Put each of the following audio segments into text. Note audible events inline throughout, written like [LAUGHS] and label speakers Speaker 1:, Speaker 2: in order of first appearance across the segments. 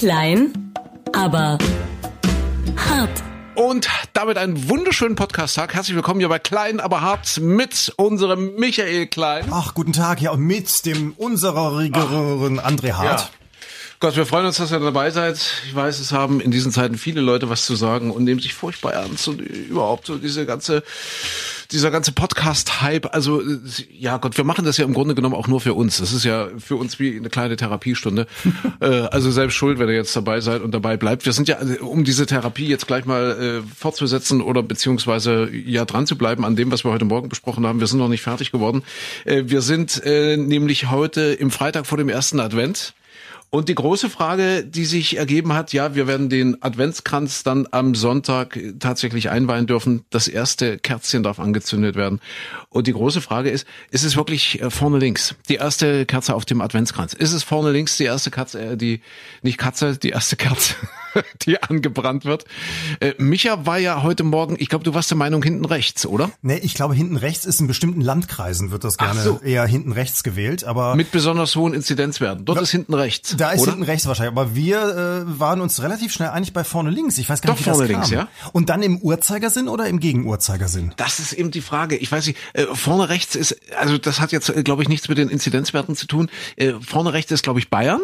Speaker 1: Klein, aber hart.
Speaker 2: Und damit einen wunderschönen Podcast-Tag. Herzlich willkommen hier bei Klein, aber hart mit unserem Michael Klein.
Speaker 3: Ach, guten Tag, ja, und mit dem unsereren André Hart.
Speaker 2: Ja. Gott, wir freuen uns, dass ihr dabei seid. Ich weiß, es haben in diesen Zeiten viele Leute was zu sagen und nehmen sich furchtbar ernst und überhaupt so diese ganze, dieser ganze Podcast-Hype. Also, ja Gott, wir machen das ja im Grunde genommen auch nur für uns. Das ist ja für uns wie eine kleine Therapiestunde. [LAUGHS] äh, also selbst schuld, wenn ihr jetzt dabei seid und dabei bleibt. Wir sind ja, also, um diese Therapie jetzt gleich mal äh, fortzusetzen oder beziehungsweise ja dran zu bleiben an dem, was wir heute Morgen besprochen haben. Wir sind noch nicht fertig geworden. Äh, wir sind äh, nämlich heute im Freitag vor dem ersten Advent. Und die große Frage, die sich ergeben hat, ja, wir werden den Adventskranz dann am Sonntag tatsächlich einweihen dürfen. Das erste Kerzchen darf angezündet werden. Und die große Frage ist, ist es wirklich äh, vorne links die erste Kerze auf dem Adventskranz? Ist es vorne links die erste Kerze, äh, die, nicht Katze, die erste Kerze, [LAUGHS] [LAUGHS] die angebrannt wird? Äh, Micha war ja heute Morgen, ich glaube, du warst der Meinung hinten rechts, oder?
Speaker 3: Nee, ich glaube, hinten rechts ist in bestimmten Landkreisen wird das gerne so. eher hinten rechts gewählt, aber.
Speaker 2: Mit besonders hohen Inzidenzwerten. Dort ist hinten rechts.
Speaker 3: Da ist
Speaker 2: oder?
Speaker 3: hinten rechts wahrscheinlich, aber wir äh, waren uns relativ schnell einig bei vorne links. Ich weiß gar
Speaker 2: Doch,
Speaker 3: nicht, wie
Speaker 2: vorne
Speaker 3: das kam.
Speaker 2: links, ja.
Speaker 3: Und dann im Uhrzeigersinn oder im Gegenuhrzeigersinn?
Speaker 2: Das ist eben die Frage. Ich weiß nicht, äh, vorne rechts ist, also das hat jetzt, äh, glaube ich, nichts mit den Inzidenzwerten zu tun. Äh, vorne rechts ist, glaube ich, Bayern.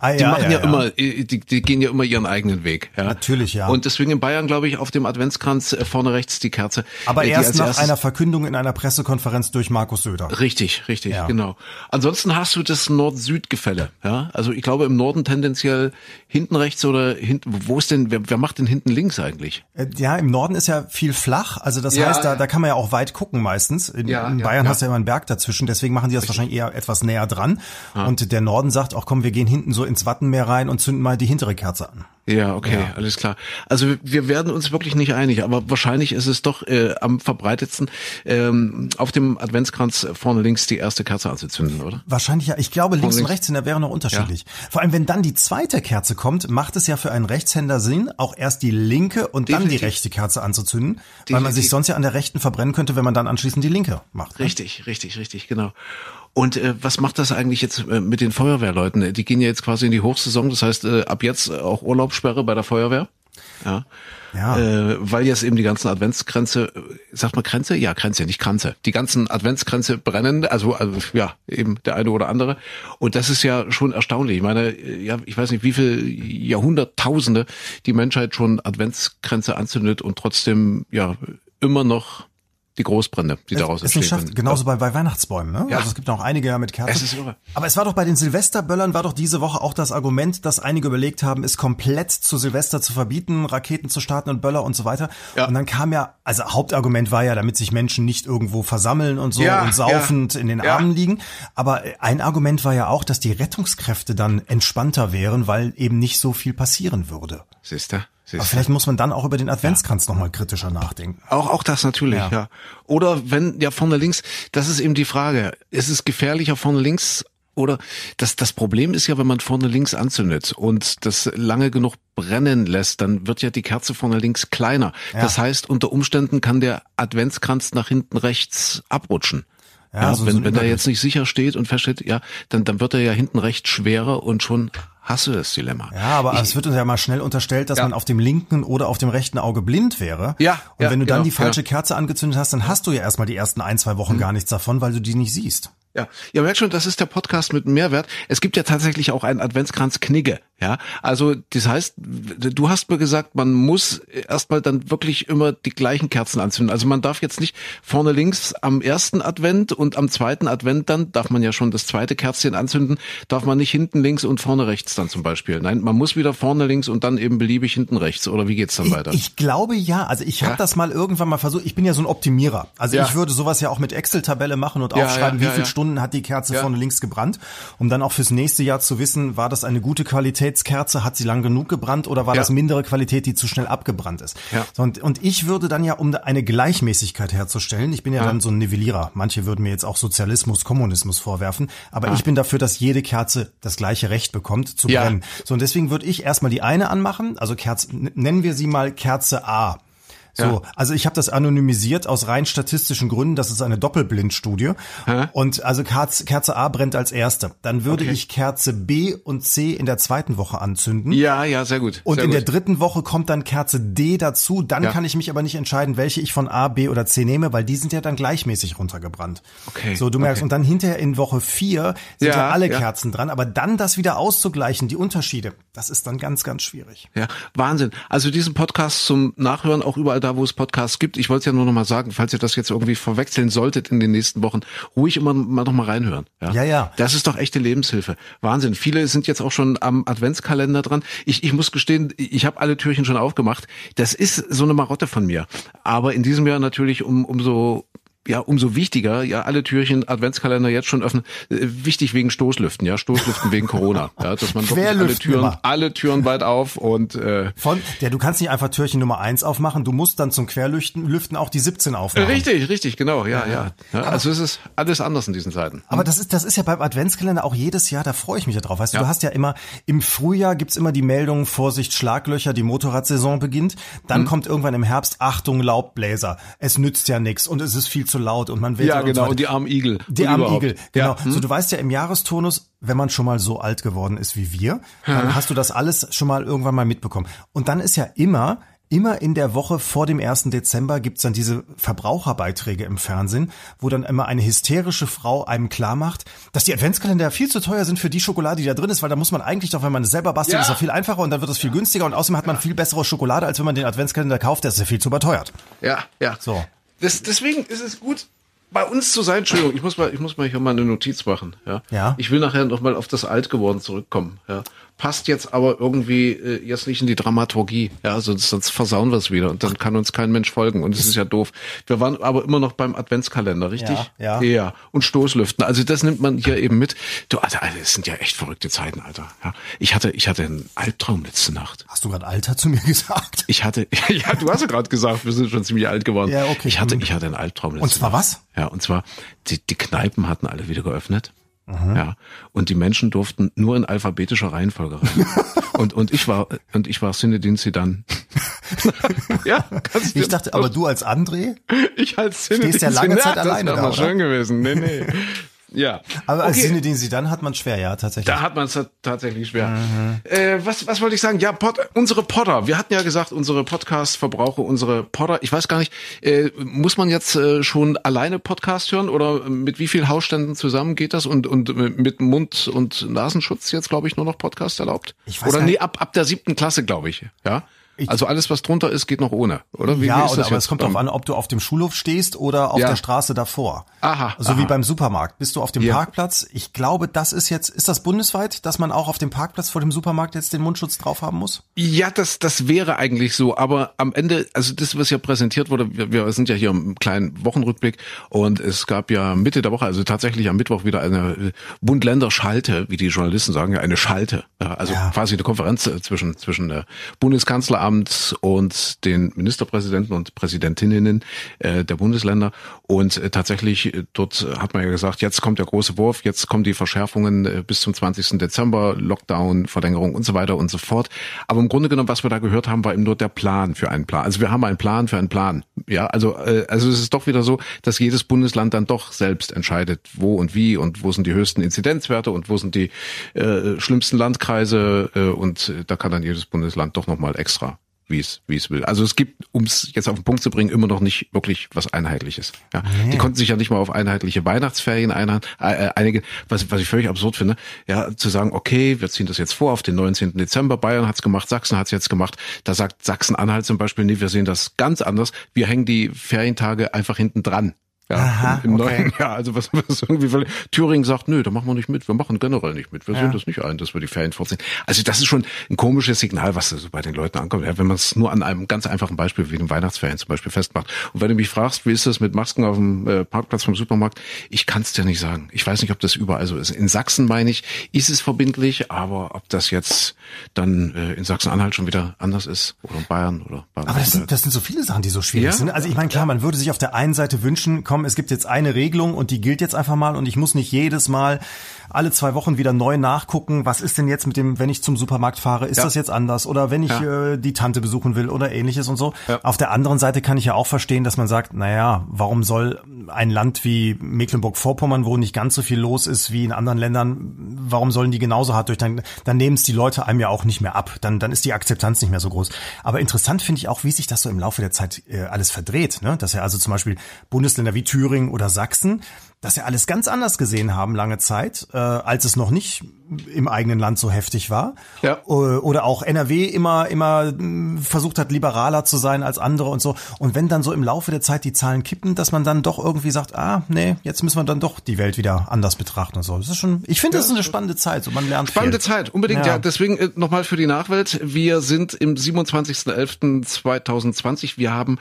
Speaker 3: Ah,
Speaker 2: Die
Speaker 3: ja,
Speaker 2: machen ja,
Speaker 3: ja, ja.
Speaker 2: immer, äh, die, die gehen ja immer ihren eigenen Weg. Ja.
Speaker 3: Natürlich, ja.
Speaker 2: Und deswegen in Bayern, glaube ich, auf dem Adventskranz äh, vorne rechts die Kerze.
Speaker 3: Aber
Speaker 2: äh, die
Speaker 3: erst nach einer Verkündung in einer Pressekonferenz durch Markus Söder.
Speaker 2: Richtig, richtig,
Speaker 3: Ja.
Speaker 2: genau. Ansonsten hast du das Nord-Süd-Gefälle. Ja, also ich glaube im Norden tendenziell hinten rechts oder hinten. Wo ist denn? Wer, wer macht denn hinten links eigentlich?
Speaker 3: Ja, im Norden ist ja viel flach, also das heißt, da, da kann man ja auch weit gucken meistens. In,
Speaker 2: Ja,
Speaker 3: in Bayern hast du ja immer einen Berg dazwischen, deswegen machen die das wahrscheinlich eher etwas näher dran. Und der Norden sagt, auch komm, wir gehen hinten so ins Wattenmeer rein und zünden mal die hintere Kerze an.
Speaker 2: Ja, okay, alles klar. Also wir werden uns wirklich nicht einig, aber wahrscheinlich ist es doch äh, am verbreitetsten, ähm, auf dem Adventskranz vorne links die erste Kerze anzuzünden, oder?
Speaker 3: Wahrscheinlich ja. Ich glaube, links und
Speaker 2: links.
Speaker 3: Rechtshänder wären noch unterschiedlich. Vor allem, wenn dann die zweite Kerze kommt, macht es ja für einen Rechtshänder Sinn, auch erst die linke und dann die
Speaker 2: Definitiv.
Speaker 3: rechte Kerze anzuzünden, weil man
Speaker 2: Definitiv.
Speaker 3: sich sonst ja an der rechten verbrennen könnte, wenn man dann anschließend die linke macht. ne?
Speaker 2: Richtig, richtig, richtig, genau. Und äh, was macht das eigentlich jetzt äh, mit den Feuerwehrleuten? Die gehen ja jetzt quasi in die Hochsaison, das heißt äh, ab jetzt auch Urlaubssperre bei der Feuerwehr. Ja.
Speaker 3: Ja.
Speaker 2: Äh, weil jetzt eben die ganzen Adventskränze, sagt man Kränze? Ja, Kränze, nicht Kranze. Die ganzen Adventskränze brennen, also, also ja, eben der eine oder andere. Und das ist ja schon erstaunlich. Ich meine, äh, ja, ich weiß nicht, wie viel Jahrhunderttausende die Menschheit schon Adventskränze anzündet und trotzdem ja immer noch die Großbrände, die daraus
Speaker 3: ist nicht
Speaker 2: entstehen.
Speaker 3: genauso bei, bei Weihnachtsbäumen, ne?
Speaker 2: Ja.
Speaker 3: Also es gibt auch einige ja mit Kerzen.
Speaker 2: Es ist irre.
Speaker 3: Aber es war doch bei den Silvesterböllern war doch diese Woche auch das Argument, dass einige überlegt haben, es komplett zu Silvester zu verbieten, Raketen zu starten und Böller und so weiter.
Speaker 2: Ja.
Speaker 3: Und dann kam ja, also Hauptargument war ja, damit sich Menschen nicht irgendwo versammeln und so
Speaker 2: Ja,
Speaker 3: und saufend in den. Armen liegen. Aber ein Argument war ja auch, dass die Rettungskräfte dann entspannter wären, weil eben nicht so viel passieren würde.
Speaker 2: Siehst du?
Speaker 3: Aber
Speaker 2: Siehst
Speaker 3: vielleicht muss man dann auch über den Adventskranz noch nochmal kritischer nachdenken.
Speaker 2: Auch, auch das natürlich, ja.
Speaker 3: Ja.
Speaker 2: Oder wenn, ja, vorne links, das ist eben die Frage. Ist es gefährlicher vorne links oder das, das Problem ist ja, wenn man vorne links anzündet und das lange genug brennen lässt, dann wird ja die Kerze vorne links kleiner.
Speaker 3: Ja.
Speaker 2: Das heißt, unter Umständen kann der Adventskranz nach hinten rechts abrutschen.
Speaker 3: Ja,
Speaker 2: Ja,
Speaker 3: so- so
Speaker 2: wenn,
Speaker 3: ein
Speaker 2: wenn
Speaker 3: Übergewicht.
Speaker 2: jetzt nicht sicher steht und feststeht, ja, dann, dann wird er ja hinten rechts schwerer und schon hast du das Dilemma.
Speaker 3: Ja, aber es wird uns ja mal schnell unterstellt, dass
Speaker 2: Ja.
Speaker 3: man auf dem linken oder auf dem rechten Auge blind wäre.
Speaker 2: Ja,
Speaker 3: Und
Speaker 2: ja,
Speaker 3: wenn du dann
Speaker 2: genau,
Speaker 3: die falsche. Kerze angezündet hast, dann hast du ja erstmal die ersten ein, zwei Wochen gar nichts davon, weil du die nicht siehst.
Speaker 2: Ja, ihr merkt schon, das ist der Podcast mit Mehrwert. Es gibt ja tatsächlich auch einen Adventskranz Knigge. Ja, also das heißt, du hast mir gesagt, man muss erstmal dann wirklich immer die gleichen Kerzen anzünden. Also man darf jetzt nicht vorne links am ersten Advent und am zweiten Advent dann darf man ja schon das zweite Kerzchen anzünden, darf man nicht hinten links und vorne rechts dann zum Beispiel. Nein, man muss wieder vorne links und dann eben beliebig hinten rechts. Oder wie geht's dann
Speaker 3: Ich,
Speaker 2: weiter?
Speaker 3: ich glaube ja. Also ich habe
Speaker 2: Ja.
Speaker 3: das mal irgendwann mal versucht. Ich bin ja so ein Optimierer. Also
Speaker 2: Ja.
Speaker 3: ich würde sowas ja auch mit Excel-Tabelle machen und
Speaker 2: Ja,
Speaker 3: aufschreiben, wie viele
Speaker 2: ja.
Speaker 3: Stunden hat die Kerze
Speaker 2: Ja.
Speaker 3: vorne links gebrannt, um dann auch fürs nächste Jahr zu wissen, war das eine gute Qualitätskerze, hat sie lang genug gebrannt oder war
Speaker 2: Ja.
Speaker 3: das mindere Qualität, die zu schnell abgebrannt ist.
Speaker 2: Ja.
Speaker 3: So, und, und ich würde dann ja, um eine Gleichmäßigkeit herzustellen, ich bin ja,
Speaker 2: Ja.
Speaker 3: dann so ein Nivellierer. Manche würden mir jetzt auch Sozialismus, Kommunismus vorwerfen, aber ich bin dafür, dass jede Kerze das gleiche Recht bekommt zu brennen. So, und deswegen würde ich erstmal die eine anmachen, also Kerze, nennen wir sie mal Kerze A. So,
Speaker 2: Ja.
Speaker 3: also ich habe das anonymisiert aus rein statistischen Gründen. Das ist eine Doppelblindstudie.
Speaker 2: Hä?
Speaker 3: Und also Kerze, Kerze A brennt als erste. Dann würde
Speaker 2: Okay.
Speaker 3: ich Kerze B und C in der zweiten Woche anzünden.
Speaker 2: Ja, ja, sehr gut.
Speaker 3: Und
Speaker 2: sehr
Speaker 3: in
Speaker 2: gut.
Speaker 3: der dritten Woche kommt dann Kerze D dazu. Dann
Speaker 2: Ja.
Speaker 3: kann ich mich aber nicht entscheiden, welche ich von A, B oder C nehme, weil die sind ja dann gleichmäßig runtergebrannt.
Speaker 2: Okay,
Speaker 3: So, du merkst,
Speaker 2: okay.
Speaker 3: und dann hinterher in Woche vier sind ja,
Speaker 2: Ja,
Speaker 3: alle. Kerzen dran, aber dann das wieder auszugleichen, die Unterschiede, das ist dann ganz, ganz schwierig.
Speaker 2: Ja, Wahnsinn. Also diesen Podcast zum Nachhören, auch überall da, wo es Podcasts gibt. Ich wollte es ja nur noch mal sagen, falls ihr das jetzt irgendwie verwechseln solltet in den nächsten Wochen, ruhig immer mal noch mal reinhören. Ja,
Speaker 3: Ja, ja.
Speaker 2: Das ist doch echte Lebenshilfe. Wahnsinn. Viele sind jetzt auch schon am Adventskalender dran. Ich, ich muss gestehen, ich habe alle Türchen schon aufgemacht. Das ist so eine Marotte von mir. Aber in diesem Jahr natürlich um, umso ja, umso wichtiger, ja, alle Türchen Adventskalender jetzt schon öffnen. Äh, wichtig wegen Stoßlüften, ja, Stoßlüften wegen Corona. Ja, dass man wirklich alle Türen,
Speaker 3: immer.
Speaker 2: alle Türen weit auf und äh,
Speaker 3: Von, ja, du kannst nicht einfach Türchen Nummer eins aufmachen, du musst dann zum Querlüften Lüften auch die 17 aufmachen.
Speaker 2: Richtig, richtig, genau, ja, ja. ja also es ist alles anders in diesen Zeiten.
Speaker 3: Aber das ist, das ist ja beim Adventskalender auch jedes Jahr, da freue ich mich ja drauf. Weißt du,
Speaker 2: Ja.
Speaker 3: du hast ja immer, im Frühjahr gibt's immer die Meldung, Vorsicht, Schlaglöcher, die Motorradsaison beginnt. Dann kommt irgendwann im Herbst, Achtung, Laubbläser. Es nützt ja nichts und es ist viel zu laut und man will
Speaker 2: Ja,
Speaker 3: und so
Speaker 2: genau, und die armen Igel.
Speaker 3: Die armen. Igel, genau.
Speaker 2: Ja, hm?
Speaker 3: So, du weißt ja im Jahresturnus, wenn man schon mal so alt geworden ist wie wir, dann hast du das alles schon mal irgendwann mal mitbekommen. Und dann ist ja immer, immer in der Woche vor dem 1. Dezember gibt's dann diese Verbraucherbeiträge im Fernsehen, wo dann immer eine hysterische Frau einem klar macht, dass die Adventskalender viel zu teuer sind für die Schokolade, die da drin ist, weil da muss man eigentlich doch, wenn man es selber bastelt,
Speaker 2: Ja.
Speaker 3: ist doch viel einfacher und dann wird es viel günstiger und außerdem hat man viel bessere Schokolade, als wenn man den Adventskalender kauft, der ist ja viel zu überteuert.
Speaker 2: Ja, ja.
Speaker 3: So.
Speaker 2: Das, deswegen ist es gut, bei uns zu sein. Entschuldigung, ich muss mal, ich muss mal hier mal eine Notiz machen. Ja.
Speaker 3: Ja.
Speaker 2: Ich will nachher noch mal auf das Altgeworden zurückkommen. Ja. Passt jetzt aber irgendwie äh, jetzt nicht in die Dramaturgie. Ja, sonst, sonst versauen wir es wieder und dann kann uns kein Mensch folgen und es ist ja doof. Wir waren aber immer noch beim Adventskalender, richtig?
Speaker 3: Ja, ja.
Speaker 2: Ja. Und Stoßlüften. Also das nimmt man hier eben mit. Du, Alter, Alter, es sind ja echt verrückte Zeiten, Alter. Ja. Ich hatte, ich hatte einen Albtraum letzte Nacht.
Speaker 3: Hast du gerade Alter zu mir [LAUGHS] gesagt?
Speaker 2: Ich hatte, [LAUGHS] ja, du hast ja gerade gesagt, wir sind schon ziemlich alt geworden.
Speaker 3: Ja, okay.
Speaker 2: Ich hatte,
Speaker 3: Hm.
Speaker 2: ich hatte einen Albtraum. letzte
Speaker 3: Und zwar
Speaker 2: Nacht.
Speaker 3: was?
Speaker 2: Ja, und zwar, die, die Kneipen hatten alle wieder geöffnet. Ja, und die Menschen durften nur in alphabetischer Reihenfolge rein. [LAUGHS] und, und ich war, und ich war Sinedin Sidan. [LAUGHS] ja, kannst
Speaker 3: Ich
Speaker 2: dir
Speaker 3: dachte, aber du als André?
Speaker 2: ich als Sinedin
Speaker 3: Stehst ja lange
Speaker 2: Sidan,
Speaker 3: Zeit alleine
Speaker 2: Das
Speaker 3: da,
Speaker 2: wäre mal schön gewesen. Nee, nee. [LAUGHS] Ja.
Speaker 3: Aber als
Speaker 2: Okay.
Speaker 3: Sinne, den sie dann hat man schwer, ja, tatsächlich.
Speaker 2: Da hat man es tatsächlich schwer.
Speaker 3: Mhm.
Speaker 2: Äh, was, was wollte ich sagen? Ja, Pod, unsere Podder. Wir hatten ja gesagt, unsere Podcast-Verbraucher, unsere Podder. Ich weiß gar nicht, äh, muss man jetzt äh, schon alleine Podcast hören oder mit wie vielen Hausständen zusammen geht das? Und, und mit Mund- und Nasenschutz jetzt, glaube ich, nur noch Podcast erlaubt?
Speaker 3: Ich weiß
Speaker 2: oder nee, ab, ab der siebten Klasse, glaube ich. Ja.
Speaker 3: Ich-
Speaker 2: also alles, was drunter ist, geht noch ohne, oder? Wie,
Speaker 3: ja,
Speaker 2: wie ist
Speaker 3: oder,
Speaker 2: das
Speaker 3: aber es kommt darauf an, ob du auf dem Schulhof stehst oder auf
Speaker 2: Ja.
Speaker 3: der Straße davor.
Speaker 2: Aha,
Speaker 3: So wie
Speaker 2: aha.
Speaker 3: beim Supermarkt. Bist du auf dem
Speaker 2: Ja.
Speaker 3: Parkplatz? Ich glaube, das ist jetzt, ist das bundesweit, dass man auch auf dem Parkplatz vor dem Supermarkt jetzt den Mundschutz drauf haben muss?
Speaker 2: Ja, das, das wäre eigentlich so, aber am Ende, also das, was ja präsentiert wurde, wir, wir sind ja hier im kleinen Wochenrückblick und es gab ja Mitte der Woche, also tatsächlich am Mittwoch wieder eine Bund-Länder-Schalte, wie die Journalisten sagen, ja, eine Schalte. Also
Speaker 3: Ja.
Speaker 2: quasi eine Konferenz äh, zwischen, zwischen äh, Bundeskanzleramt und den Ministerpräsidenten und Präsidentinnen äh, der Bundesländer. Und äh, tatsächlich, äh, dort hat man ja gesagt, jetzt kommt der große Wurf, jetzt kommen die Verschärfungen äh, bis zum 20. Dezember, Lockdown, Verlängerung und so weiter und so fort. Aber im Grunde genommen, was wir da gehört haben, war eben nur der Plan für einen Plan. Also wir haben einen Plan für einen Plan. Ja, also, äh, also es ist doch wieder so, dass jedes Bundesland dann doch selbst entscheidet, wo und wie und wo sind die höchsten Inzidenzwerte und wo sind die äh, schlimmsten Landkreise äh, und äh, da kann dann jedes Bundesland doch nochmal extra wie es wie es will. Also es gibt, um es jetzt auf den Punkt zu bringen, immer noch nicht wirklich was Einheitliches. Ja, die konnten sich ja nicht mal auf einheitliche Weihnachtsferien einha- äh, äh, einige, was, was ich völlig absurd finde, ja, zu sagen, okay, wir ziehen das jetzt vor auf den 19. Dezember. Bayern hat's gemacht, Sachsen hat's jetzt gemacht. Da sagt Sachsen-Anhalt zum Beispiel, nee, wir sehen das ganz anders. Wir hängen die Ferientage einfach hinten dran. Ja,
Speaker 3: Aha,
Speaker 2: im, im
Speaker 3: okay.
Speaker 2: neuen [LAUGHS] Jahr. Also was, was irgendwie völlig- Thüringen sagt, nö, da machen wir nicht mit, wir machen generell nicht mit. Wir
Speaker 3: Ja.
Speaker 2: sehen das nicht ein, dass wir die Ferien vorziehen. Also das ist schon ein komisches Signal, was da so bei den Leuten ankommt. Ja, wenn man es nur an einem ganz einfachen Beispiel wie den Weihnachtsferien zum Beispiel festmacht. Und wenn du mich fragst, wie ist das mit Masken auf dem äh, Parkplatz vom Supermarkt, ich kann es dir nicht sagen. Ich weiß nicht, ob das überall so ist. In Sachsen meine ich, ist es verbindlich, aber ob das jetzt dann äh, in Sachsen-Anhalt schon wieder anders ist oder in Bayern oder
Speaker 3: Aber das sind, das sind so viele Sachen, die so schwierig
Speaker 2: Ja.
Speaker 3: sind. Also ich meine, klar, man würde sich auf der einen Seite wünschen, komm, es gibt jetzt eine Regelung und die gilt jetzt einfach mal und ich muss nicht jedes Mal alle zwei Wochen wieder neu nachgucken, was ist denn jetzt mit dem, wenn ich zum Supermarkt fahre, ist
Speaker 2: Ja.
Speaker 3: das jetzt anders oder wenn ich
Speaker 2: Ja.
Speaker 3: äh, die Tante besuchen will oder ähnliches und so.
Speaker 2: Ja.
Speaker 3: Auf der anderen Seite kann ich ja auch verstehen, dass man sagt, naja, warum soll ein Land wie Mecklenburg-Vorpommern, wo nicht ganz so viel los ist wie in anderen Ländern, warum sollen die genauso hart durch? Dann, dann nehmen es die Leute einem ja auch nicht mehr ab. Dann, dann ist die Akzeptanz nicht mehr so groß. Aber interessant finde ich auch, wie sich das so im Laufe der Zeit äh, alles verdreht. Ne? Dass ja also zum Beispiel Bundesländer wie Thüringen oder Sachsen, dass ja alles ganz anders gesehen haben lange Zeit, äh, als es noch nicht im eigenen Land so heftig war.
Speaker 2: Ja.
Speaker 3: Äh, Oder auch NRW immer, immer mh, versucht hat, liberaler zu sein als andere und so. Und wenn dann so im Laufe der Zeit die Zahlen kippen, dass man dann doch irgendwie sagt, ah, nee, jetzt müssen wir dann doch die Welt wieder anders betrachten und so. Das ist schon, ich finde, das ist eine spannende Zeit. So, man lernt
Speaker 2: Spannende
Speaker 3: viel.
Speaker 2: Zeit, unbedingt. Ja,
Speaker 3: Ja.
Speaker 2: deswegen äh, nochmal für die Nachwelt. Wir sind im 27.11.2020. Wir haben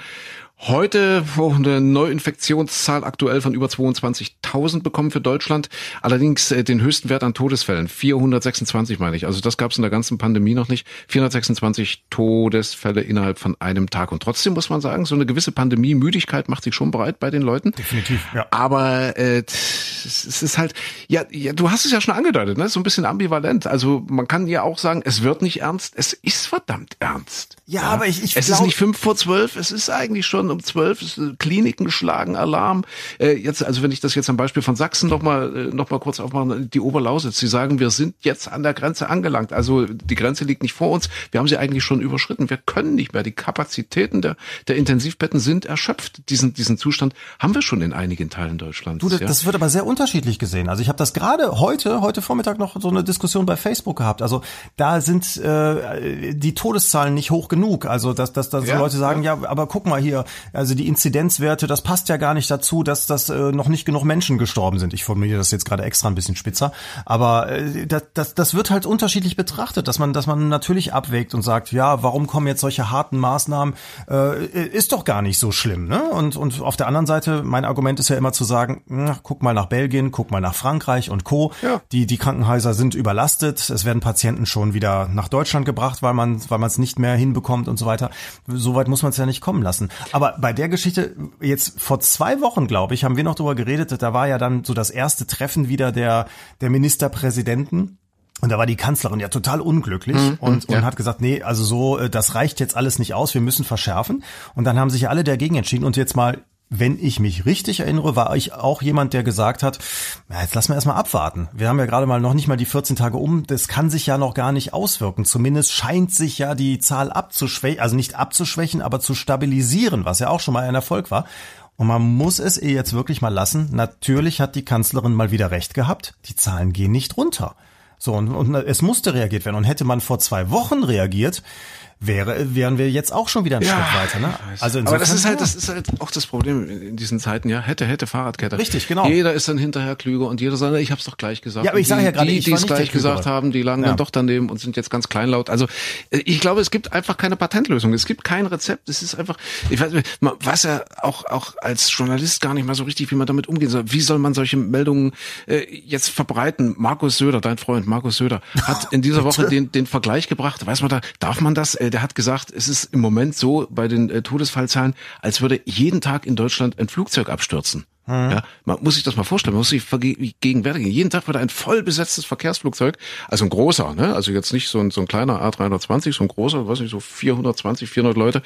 Speaker 2: heute eine Neuinfektionszahl aktuell von über 22.000 bekommen für Deutschland. Allerdings äh, den höchsten Wert an Todesfällen. 426 meine ich. Also das gab es in der ganzen Pandemie noch nicht. 426 Todesfälle innerhalb von einem Tag. Und trotzdem muss man sagen, so eine gewisse Pandemie-Müdigkeit macht sich schon bereit bei den Leuten.
Speaker 3: Definitiv, ja.
Speaker 2: Aber äh, es ist halt, ja, ja, du hast es ja schon angedeutet, ne? so ein bisschen ambivalent. Also man kann ja auch sagen, es wird nicht ernst, es ist verdammt ernst.
Speaker 3: Ja, aber ich- ich
Speaker 2: Es
Speaker 3: glaub-
Speaker 2: ist nicht fünf vor zwölf, es ist eigentlich schon um zwölf, es, äh, Kliniken schlagen Alarm. Äh, jetzt, also wenn ich das jetzt am Beispiel von Sachsen nochmal äh, noch mal kurz aufmachen, die Oberlausitz, sie sagen, wir sind jetzt an der Grenze angelangt. Also die Grenze liegt nicht vor uns, wir haben sie eigentlich schon überschritten. Wir können nicht mehr. Die Kapazitäten der, der Intensivbetten sind erschöpft. Diesen, diesen Zustand haben wir schon in einigen Teilen Deutschlands.
Speaker 3: Du, das,
Speaker 2: ja.
Speaker 3: das wird aber sehr unterschiedlich gesehen. Also ich habe das gerade heute, heute Vormittag noch so eine Diskussion bei Facebook gehabt. Also da sind äh, die Todeszahlen nicht hoch genug. Also dass, dass, dass
Speaker 2: Ja,
Speaker 3: Leute sagen, ja. aber guck mal hier, also die Inzidenzwerte, das passt ja gar nicht dazu, dass das äh, noch nicht genug Menschen gestorben sind. Ich formuliere das jetzt gerade extra ein bisschen spitzer, aber äh, das, das, das wird halt unterschiedlich betrachtet, dass man, dass man natürlich abwägt und sagt, ja, warum kommen jetzt solche harten Maßnahmen? Äh, ist doch gar nicht so schlimm, ne? Und und auf der anderen Seite, mein Argument ist ja immer zu sagen, na, guck mal nach Belgien, guck mal nach Frankreich und Co.
Speaker 2: Ja.
Speaker 3: Die die Krankenhäuser sind überlastet, es werden Patienten schon wieder nach Deutschland gebracht, weil man weil man es nicht mehr hinbekommt und so weiter. Soweit muss man es ja nicht kommen lassen. Aber bei der Geschichte jetzt vor zwei Wochen, glaube ich, haben wir noch drüber geredet. Da war ja dann so das erste Treffen wieder der der Ministerpräsidenten. Und da war die Kanzlerin ja total unglücklich und, und
Speaker 2: ja.
Speaker 3: hat gesagt, nee, also so, äh, das reicht jetzt alles nicht aus, wir müssen verschärfen. Und dann haben sich ja alle dagegen entschieden. Und jetzt mal, wenn ich mich richtig erinnere, war ich auch jemand, der gesagt hat, na, jetzt lassen wir erstmal abwarten. Wir haben ja gerade mal noch nicht mal die 14 Tage um, das kann sich ja noch gar nicht auswirken. Zumindest scheint sich ja die Zahl abzuschwächen, also nicht abzuschwächen, aber zu stabilisieren, was ja auch schon mal ein Erfolg war. Und man muss es ihr jetzt wirklich mal lassen. Natürlich hat die Kanzlerin mal wieder recht gehabt. Die Zahlen gehen nicht runter. So, und, und es musste reagiert werden. Und hätte man vor zwei Wochen reagiert, wäre, wären wir jetzt auch schon wieder einen Schritt weiter. Ne? Also
Speaker 2: Aber das ist halt,
Speaker 3: ja.
Speaker 2: das ist halt auch das Problem in diesen Zeiten, ja. Hätte, hätte, Fahrradkette.
Speaker 3: Richtig, genau.
Speaker 2: Jeder ist dann hinterher klüger und jeder sagt, ich hab's doch gleich gesagt.
Speaker 3: Ja, aber ich sage
Speaker 2: die,
Speaker 3: ja gerade,
Speaker 2: die, die es gleich gesagt haben, die lagen
Speaker 3: Ja.
Speaker 2: dann doch daneben und sind jetzt ganz kleinlaut. Also äh, ich glaube, es gibt einfach keine Patentlösung. Es gibt kein Rezept. Es ist einfach, ich weiß, weiß ja auch, auch als Journalist gar nicht mal so richtig, wie man damit umgehen soll. Wie soll man solche Meldungen äh, jetzt verbreiten? Markus Söder, dein Freund Markus Söder, hat in dieser [LAUGHS] Woche den, den Vergleich gebracht. Weiß man da, darf man das? Äh, der hat gesagt, es ist im Moment so bei den äh, Todesfallzahlen, als würde jeden Tag in Deutschland ein Flugzeug abstürzen. Ja, man muss sich das mal vorstellen, man muss sich vergegenwärtigen. Jeden Tag wird ein voll besetztes Verkehrsflugzeug, also ein großer, ne? also jetzt nicht so ein, so ein kleiner A320, so ein großer, weiß nicht, so 420, 400 Leute,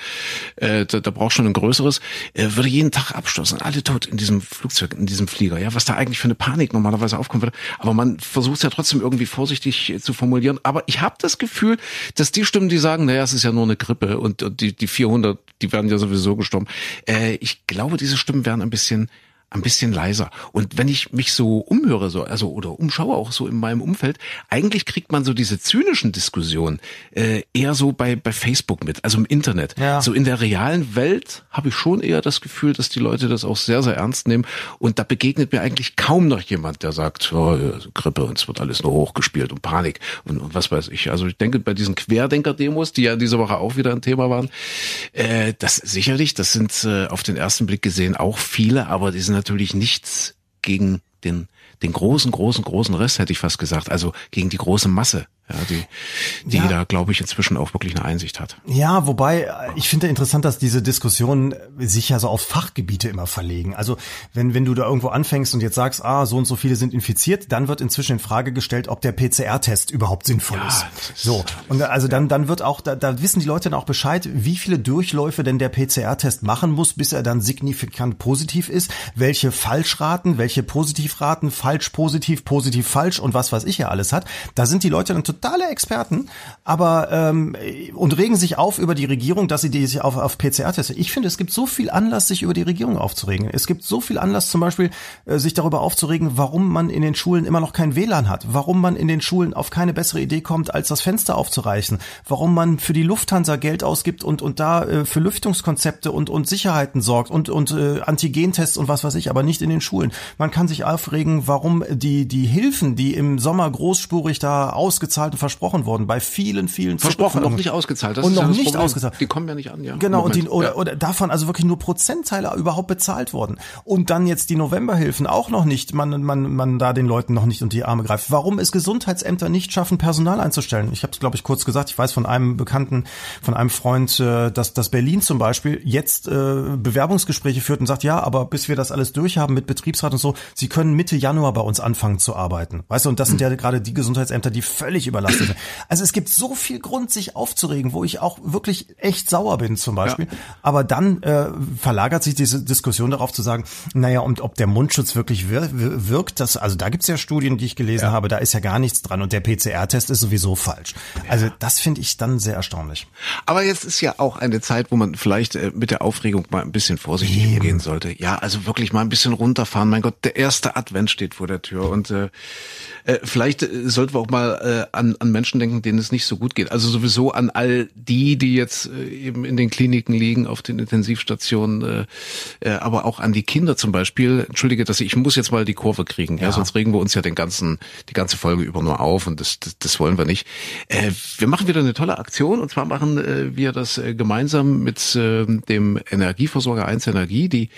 Speaker 2: äh, da, da braucht schon ein größeres, äh, würde jeden Tag abstürzen, alle tot in diesem Flugzeug, in diesem Flieger. Ja, was da eigentlich für eine Panik normalerweise aufkommen würde. Aber man versucht es ja trotzdem irgendwie vorsichtig äh, zu formulieren. Aber ich habe das Gefühl, dass die Stimmen, die sagen, naja, es ist ja nur eine Grippe und, und die, die 400, die werden ja sowieso gestorben. Äh, ich glaube, diese Stimmen werden ein bisschen ein bisschen leiser. Und wenn ich mich so umhöre, so, also oder umschaue auch so in meinem Umfeld, eigentlich kriegt man so diese zynischen Diskussionen äh, eher so bei, bei Facebook mit, also im Internet.
Speaker 3: Ja.
Speaker 2: So in der realen Welt habe ich schon eher das Gefühl, dass die Leute das auch sehr, sehr ernst nehmen. Und da begegnet mir eigentlich kaum noch jemand, der sagt, oh, Grippe und es wird alles nur hochgespielt und Panik und, und was weiß ich. Also ich denke, bei diesen Querdenker-Demos, die ja diese Woche auch wieder ein Thema waren, äh, das sicherlich, das sind äh, auf den ersten Blick gesehen auch viele, aber die sind natürlich nichts gegen den, den großen, großen, großen Rest, hätte ich fast gesagt, also gegen die große Masse ja, die, die ja. da, glaube ich, inzwischen auch wirklich eine Einsicht hat.
Speaker 3: Ja, wobei ich finde interessant, dass diese Diskussionen sich ja so auf Fachgebiete immer verlegen. Also wenn, wenn du da irgendwo anfängst und jetzt sagst, ah, so und so viele sind infiziert, dann wird inzwischen in Frage gestellt, ob der PCR-Test überhaupt sinnvoll ja, ist. ist. So. Und also dann, dann wird auch, da, da wissen die Leute dann auch Bescheid, wie viele Durchläufe denn der PCR-Test machen muss, bis er dann signifikant positiv ist, welche Falschraten, welche Positivraten, falsch, positiv, positiv, falsch und was weiß ich ja alles hat. Da sind die Leute dann totale Experten, aber ähm, und regen sich auf über die Regierung, dass sie die sich auf, auf PCR testen. Ich finde, es gibt so viel Anlass, sich über die Regierung aufzuregen. Es gibt so viel Anlass, zum Beispiel äh, sich darüber aufzuregen, warum man in den Schulen immer noch kein WLAN hat, warum man in den Schulen auf keine bessere Idee kommt, als das Fenster aufzureißen, warum man für die Lufthansa Geld ausgibt und und da äh, für Lüftungskonzepte und und Sicherheiten sorgt und und äh, Antigentests und was weiß ich, aber nicht in den Schulen. Man kann sich aufregen, warum die die Hilfen, die im Sommer großspurig da ausgezahlt gezahlt und versprochen worden bei vielen, vielen
Speaker 2: Versprochen, noch nicht ausgezahlt.
Speaker 3: Das und noch ja nicht Problem. ausgezahlt.
Speaker 2: Die kommen ja nicht an, ja.
Speaker 3: Genau, und die, oder, ja. oder davon also wirklich nur Prozentteile überhaupt bezahlt worden. Und dann jetzt die Novemberhilfen auch noch nicht, man, man, man da den Leuten noch nicht unter die Arme greift. Warum es Gesundheitsämter nicht schaffen, Personal einzustellen? Ich habe es, glaube ich, kurz gesagt, ich weiß von einem Bekannten, von einem Freund, äh, dass, dass Berlin zum Beispiel jetzt äh, Bewerbungsgespräche führt und sagt, ja, aber bis wir das alles durchhaben mit Betriebsrat und so, sie können Mitte Januar bei uns anfangen zu arbeiten. Weißt du, und das sind ja gerade die Gesundheitsämter, die völlig überlastet sind. Also es gibt so viel Grund, sich aufzuregen, wo ich auch wirklich echt sauer bin zum Beispiel. Ja. Aber dann äh, verlagert sich diese Diskussion darauf zu sagen, naja, und ob der Mundschutz wirklich wir wirkt, das, also da gibt's ja Studien, die ich gelesen ja. habe, da ist ja gar nichts dran und der PCR-Test ist sowieso falsch. Also das finde ich dann sehr erstaunlich.
Speaker 2: Aber jetzt ist ja auch eine Zeit, wo man vielleicht äh, mit der Aufregung mal ein bisschen vorsichtig Eben. umgehen sollte. Ja, also wirklich mal ein bisschen runterfahren. Mein Gott, der erste Advent steht vor der Tür und äh, äh, vielleicht äh, sollten wir auch mal äh, an, an Menschen denken, denen es nicht so gut geht. Also sowieso an all die, die jetzt äh, eben in den Kliniken liegen, auf den Intensivstationen, äh, äh, aber auch an die Kinder zum Beispiel. Entschuldige, dass ich, ich muss jetzt mal die Kurve kriegen, ja. ja, sonst regen wir uns ja den ganzen, die ganze Folge über nur auf und das, das, das wollen wir nicht. Äh, wir machen wieder eine tolle Aktion und zwar machen äh, wir das äh, gemeinsam mit äh, dem Energieversorger 1 Energie, die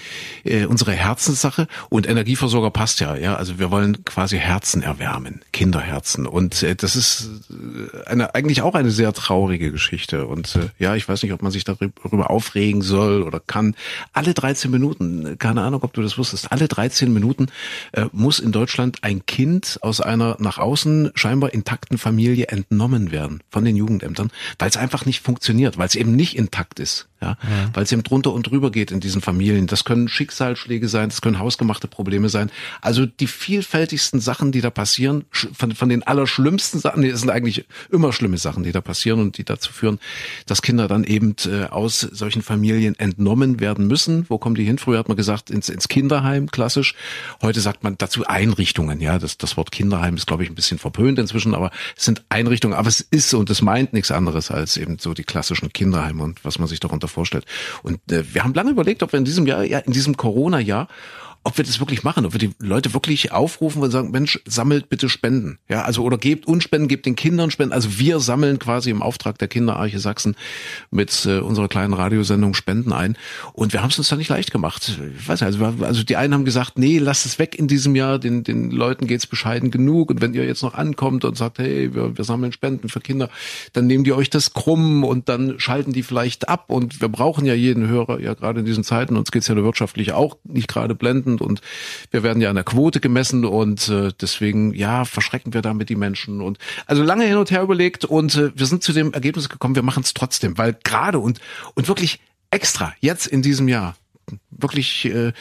Speaker 2: äh, unsere Herzenssache und Energieversorger passt ja, ja, also wir wollen quasi Herzen erwärmen, Kinderherzen und äh, das ist äh, eine eigentlich auch eine sehr traurige Geschichte und äh, ja, ich weiß nicht, ob man sich darüber aufregen soll oder kann. Alle 13 Minuten, keine Ahnung, ob du das wusstest, alle 13 Minuten äh, muss in Deutschland ein Kind aus einer nach außen scheinbar intakten Familie entnommen werden von den Jugendämtern, weil es einfach nicht funktioniert, weil es eben nicht intakt ist ja, ja. weil es eben drunter und drüber geht in diesen Familien. Das können Schicksalsschläge sein, das können hausgemachte Probleme sein. Also die vielfältigsten Sachen, die da passieren, von, von den allerschlimmsten Sachen, die sind eigentlich immer schlimme Sachen, die da passieren und die dazu führen, dass Kinder dann eben äh, aus solchen Familien entnommen werden müssen. Wo kommen die hin? Früher hat man gesagt ins, ins Kinderheim, klassisch. Heute sagt man dazu Einrichtungen. Ja, das, das Wort Kinderheim ist, glaube ich, ein bisschen verpönt inzwischen, aber es sind Einrichtungen. Aber es ist und es meint nichts anderes als eben so die klassischen Kinderheime und was man sich darunter vorstellt. Und äh, wir haben lange überlegt, ob wir in diesem Jahr, ja, in diesem Corona-Jahr ob wir das wirklich machen, ob wir die Leute wirklich aufrufen und sagen, Mensch, sammelt bitte Spenden. Ja, also oder gebt uns Spenden, gebt den Kindern Spenden. Also wir sammeln quasi im Auftrag der Kinderarche Sachsen mit äh, unserer kleinen Radiosendung Spenden ein. Und wir haben es uns da nicht leicht gemacht. Ich weiß nicht, also, also die einen haben gesagt, nee, lasst es weg in diesem Jahr, den, den Leuten geht's bescheiden genug. Und wenn ihr jetzt noch ankommt und sagt, hey, wir, wir sammeln Spenden für Kinder, dann nehmt ihr euch das krumm und dann schalten die vielleicht ab. Und wir brauchen ja jeden Hörer, ja gerade in diesen Zeiten, uns geht's ja wirtschaftlich auch nicht gerade blenden sind und wir werden ja an der Quote gemessen und äh, deswegen, ja, verschrecken wir damit die Menschen und also lange hin und her überlegt und äh, wir sind zu dem Ergebnis gekommen, wir machen es trotzdem, weil gerade und, und wirklich extra jetzt in diesem Jahr wirklich äh,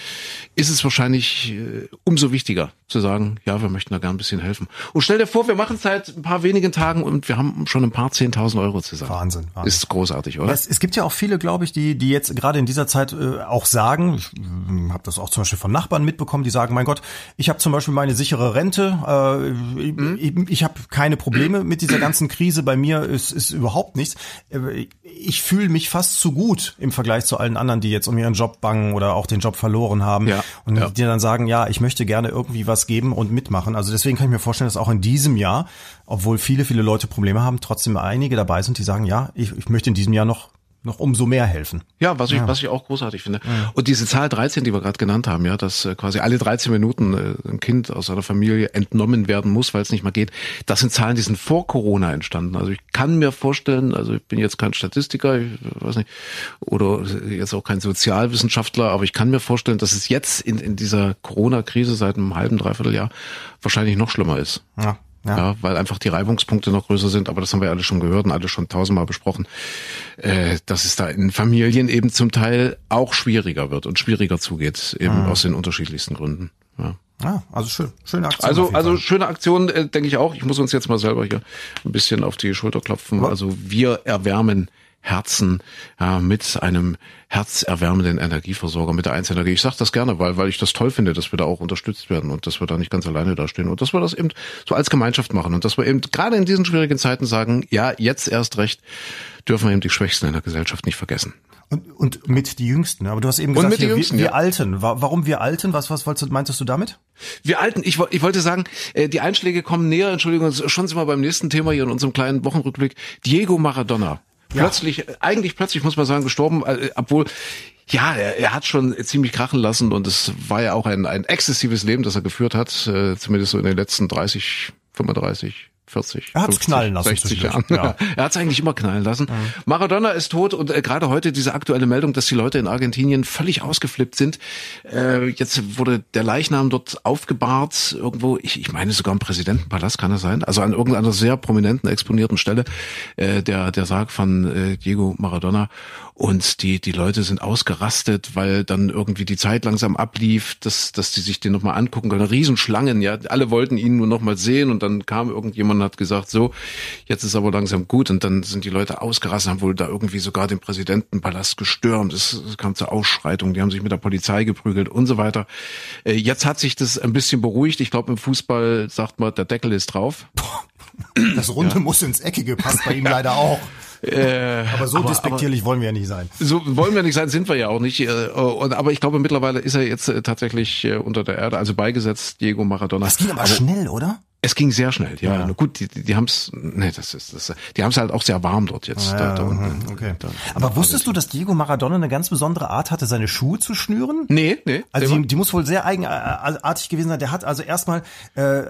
Speaker 2: ist es wahrscheinlich äh, umso wichtiger zu sagen, ja, wir möchten da gern ein bisschen helfen. Und stell dir vor, wir machen es seit ein paar wenigen Tagen und wir haben schon ein paar zehntausend Euro zusammen.
Speaker 3: Wahnsinn, Wahnsinn.
Speaker 2: Ist großartig, oder?
Speaker 3: Es, es gibt ja auch viele, glaube ich, die, die jetzt gerade in dieser Zeit äh, auch sagen, ich äh, habe das auch zum Beispiel von Nachbarn mitbekommen, die sagen, mein Gott, ich habe zum Beispiel meine sichere Rente, äh, mhm. ich, ich habe keine Probleme mit dieser ganzen Krise, bei mir ist, ist überhaupt nichts. Äh, ich fühle mich fast zu gut im Vergleich zu allen anderen, die jetzt um ihren Job bangen oder auch den Job verloren haben ja, und ja. die dann sagen, ja, ich möchte gerne irgendwie was geben und mitmachen. Also deswegen kann ich mir vorstellen, dass auch in diesem Jahr, obwohl viele, viele Leute Probleme haben, trotzdem einige dabei sind, die sagen, ja, ich, ich möchte in diesem Jahr noch noch umso mehr helfen.
Speaker 2: Ja, was ich, ja. was ich auch großartig finde. Ja. Und diese Zahl 13, die wir gerade genannt haben, ja, dass äh, quasi alle 13 Minuten äh, ein Kind aus einer Familie entnommen werden muss, weil es nicht mehr geht, das sind Zahlen, die sind vor Corona entstanden. Also ich kann mir vorstellen, also ich bin jetzt kein Statistiker, ich weiß nicht, oder jetzt auch kein Sozialwissenschaftler, aber ich kann mir vorstellen, dass es jetzt in, in dieser Corona-Krise seit einem halben, dreiviertel Jahr wahrscheinlich noch schlimmer ist. Ja. Ja. ja. weil einfach die Reibungspunkte noch größer sind, aber das haben wir alle schon gehört und alle schon tausendmal besprochen, äh, dass es da in Familien eben zum Teil auch schwieriger wird und schwieriger zugeht, eben mhm. aus den unterschiedlichsten Gründen. Ja.
Speaker 3: Ah, also schön, schöne Aktion.
Speaker 2: Also, also schöne Aktion, äh, denke ich auch. Ich muss uns jetzt mal selber hier ein bisschen auf die Schulter klopfen. Was? Also wir erwärmen Herzen ja, mit einem herzerwärmenden Energieversorger, mit der Einzenenergie. Ich sage das gerne, weil, weil ich das toll finde, dass wir da auch unterstützt werden und dass wir da nicht ganz alleine dastehen und dass wir das eben so als Gemeinschaft machen und dass wir eben gerade in diesen schwierigen Zeiten sagen, ja, jetzt erst recht dürfen wir eben die Schwächsten in der Gesellschaft nicht vergessen.
Speaker 3: Und, und mit die Jüngsten. Aber du hast eben gesagt, hier, Jüngsten, wir, wir ja. Alten. Warum wir Alten? Was, was wolltest meintest du damit?
Speaker 2: Wir Alten, ich, ich wollte sagen, äh, die Einschläge kommen näher, Entschuldigung, schon sind wir beim nächsten Thema hier in unserem kleinen Wochenrückblick. Diego Maradona plötzlich, ja. eigentlich plötzlich muss man sagen, gestorben, äh, obwohl ja, er, er hat schon ziemlich krachen lassen und es war ja auch ein, ein exzessives Leben, das er geführt hat, äh, zumindest so in den letzten 30, 35 40,
Speaker 3: er hat's 50, knallen lassen
Speaker 2: 60 Jahren. Ja. [LAUGHS] er hat's eigentlich immer knallen lassen. Mhm. Maradona ist tot und äh, gerade heute diese aktuelle Meldung, dass die Leute in Argentinien völlig ausgeflippt sind. Äh, jetzt wurde der Leichnam dort aufgebahrt, irgendwo, ich, ich meine sogar im Präsidentenpalast kann es sein, also an irgendeiner sehr prominenten, exponierten Stelle, äh, der, der Sarg von äh, Diego Maradona. Und die, die Leute sind ausgerastet, weil dann irgendwie die Zeit langsam ablief, dass, dass die sich den nochmal angucken können. Riesenschlangen, ja. Alle wollten ihn nur nochmal sehen und dann kam irgendjemand und hat gesagt, so, jetzt ist aber langsam gut. Und dann sind die Leute ausgerastet, haben wohl da irgendwie sogar den Präsidentenpalast gestürmt. Es, es kam zur Ausschreitung, die haben sich mit der Polizei geprügelt und so weiter. Äh, jetzt hat sich das ein bisschen beruhigt. Ich glaube, im Fußball sagt man, der Deckel ist drauf.
Speaker 3: Das Runde ja. muss ins Eckige, passt bei ihm leider auch. [LAUGHS] Äh, aber so aber, despektierlich aber, wollen wir ja nicht sein.
Speaker 2: So wollen wir nicht sein, sind wir ja auch nicht. Äh, und, aber ich glaube, mittlerweile ist er jetzt äh, tatsächlich unter der Erde, also beigesetzt, Diego Maradona.
Speaker 3: Das ging aber, aber schnell, oder?
Speaker 2: Es ging sehr schnell, ja. ja. Gut, die, die, haben es, nee, das ist, das, die haben es halt auch sehr warm dort jetzt. Ja, da, da unten.
Speaker 3: Okay. Da, Aber wusstest du, dass Diego Maradona eine ganz besondere Art hatte, seine Schuhe zu schnüren?
Speaker 2: Nee, nee.
Speaker 3: Also die, die muss wohl sehr eigenartig gewesen sein. Der hat also erstmal äh,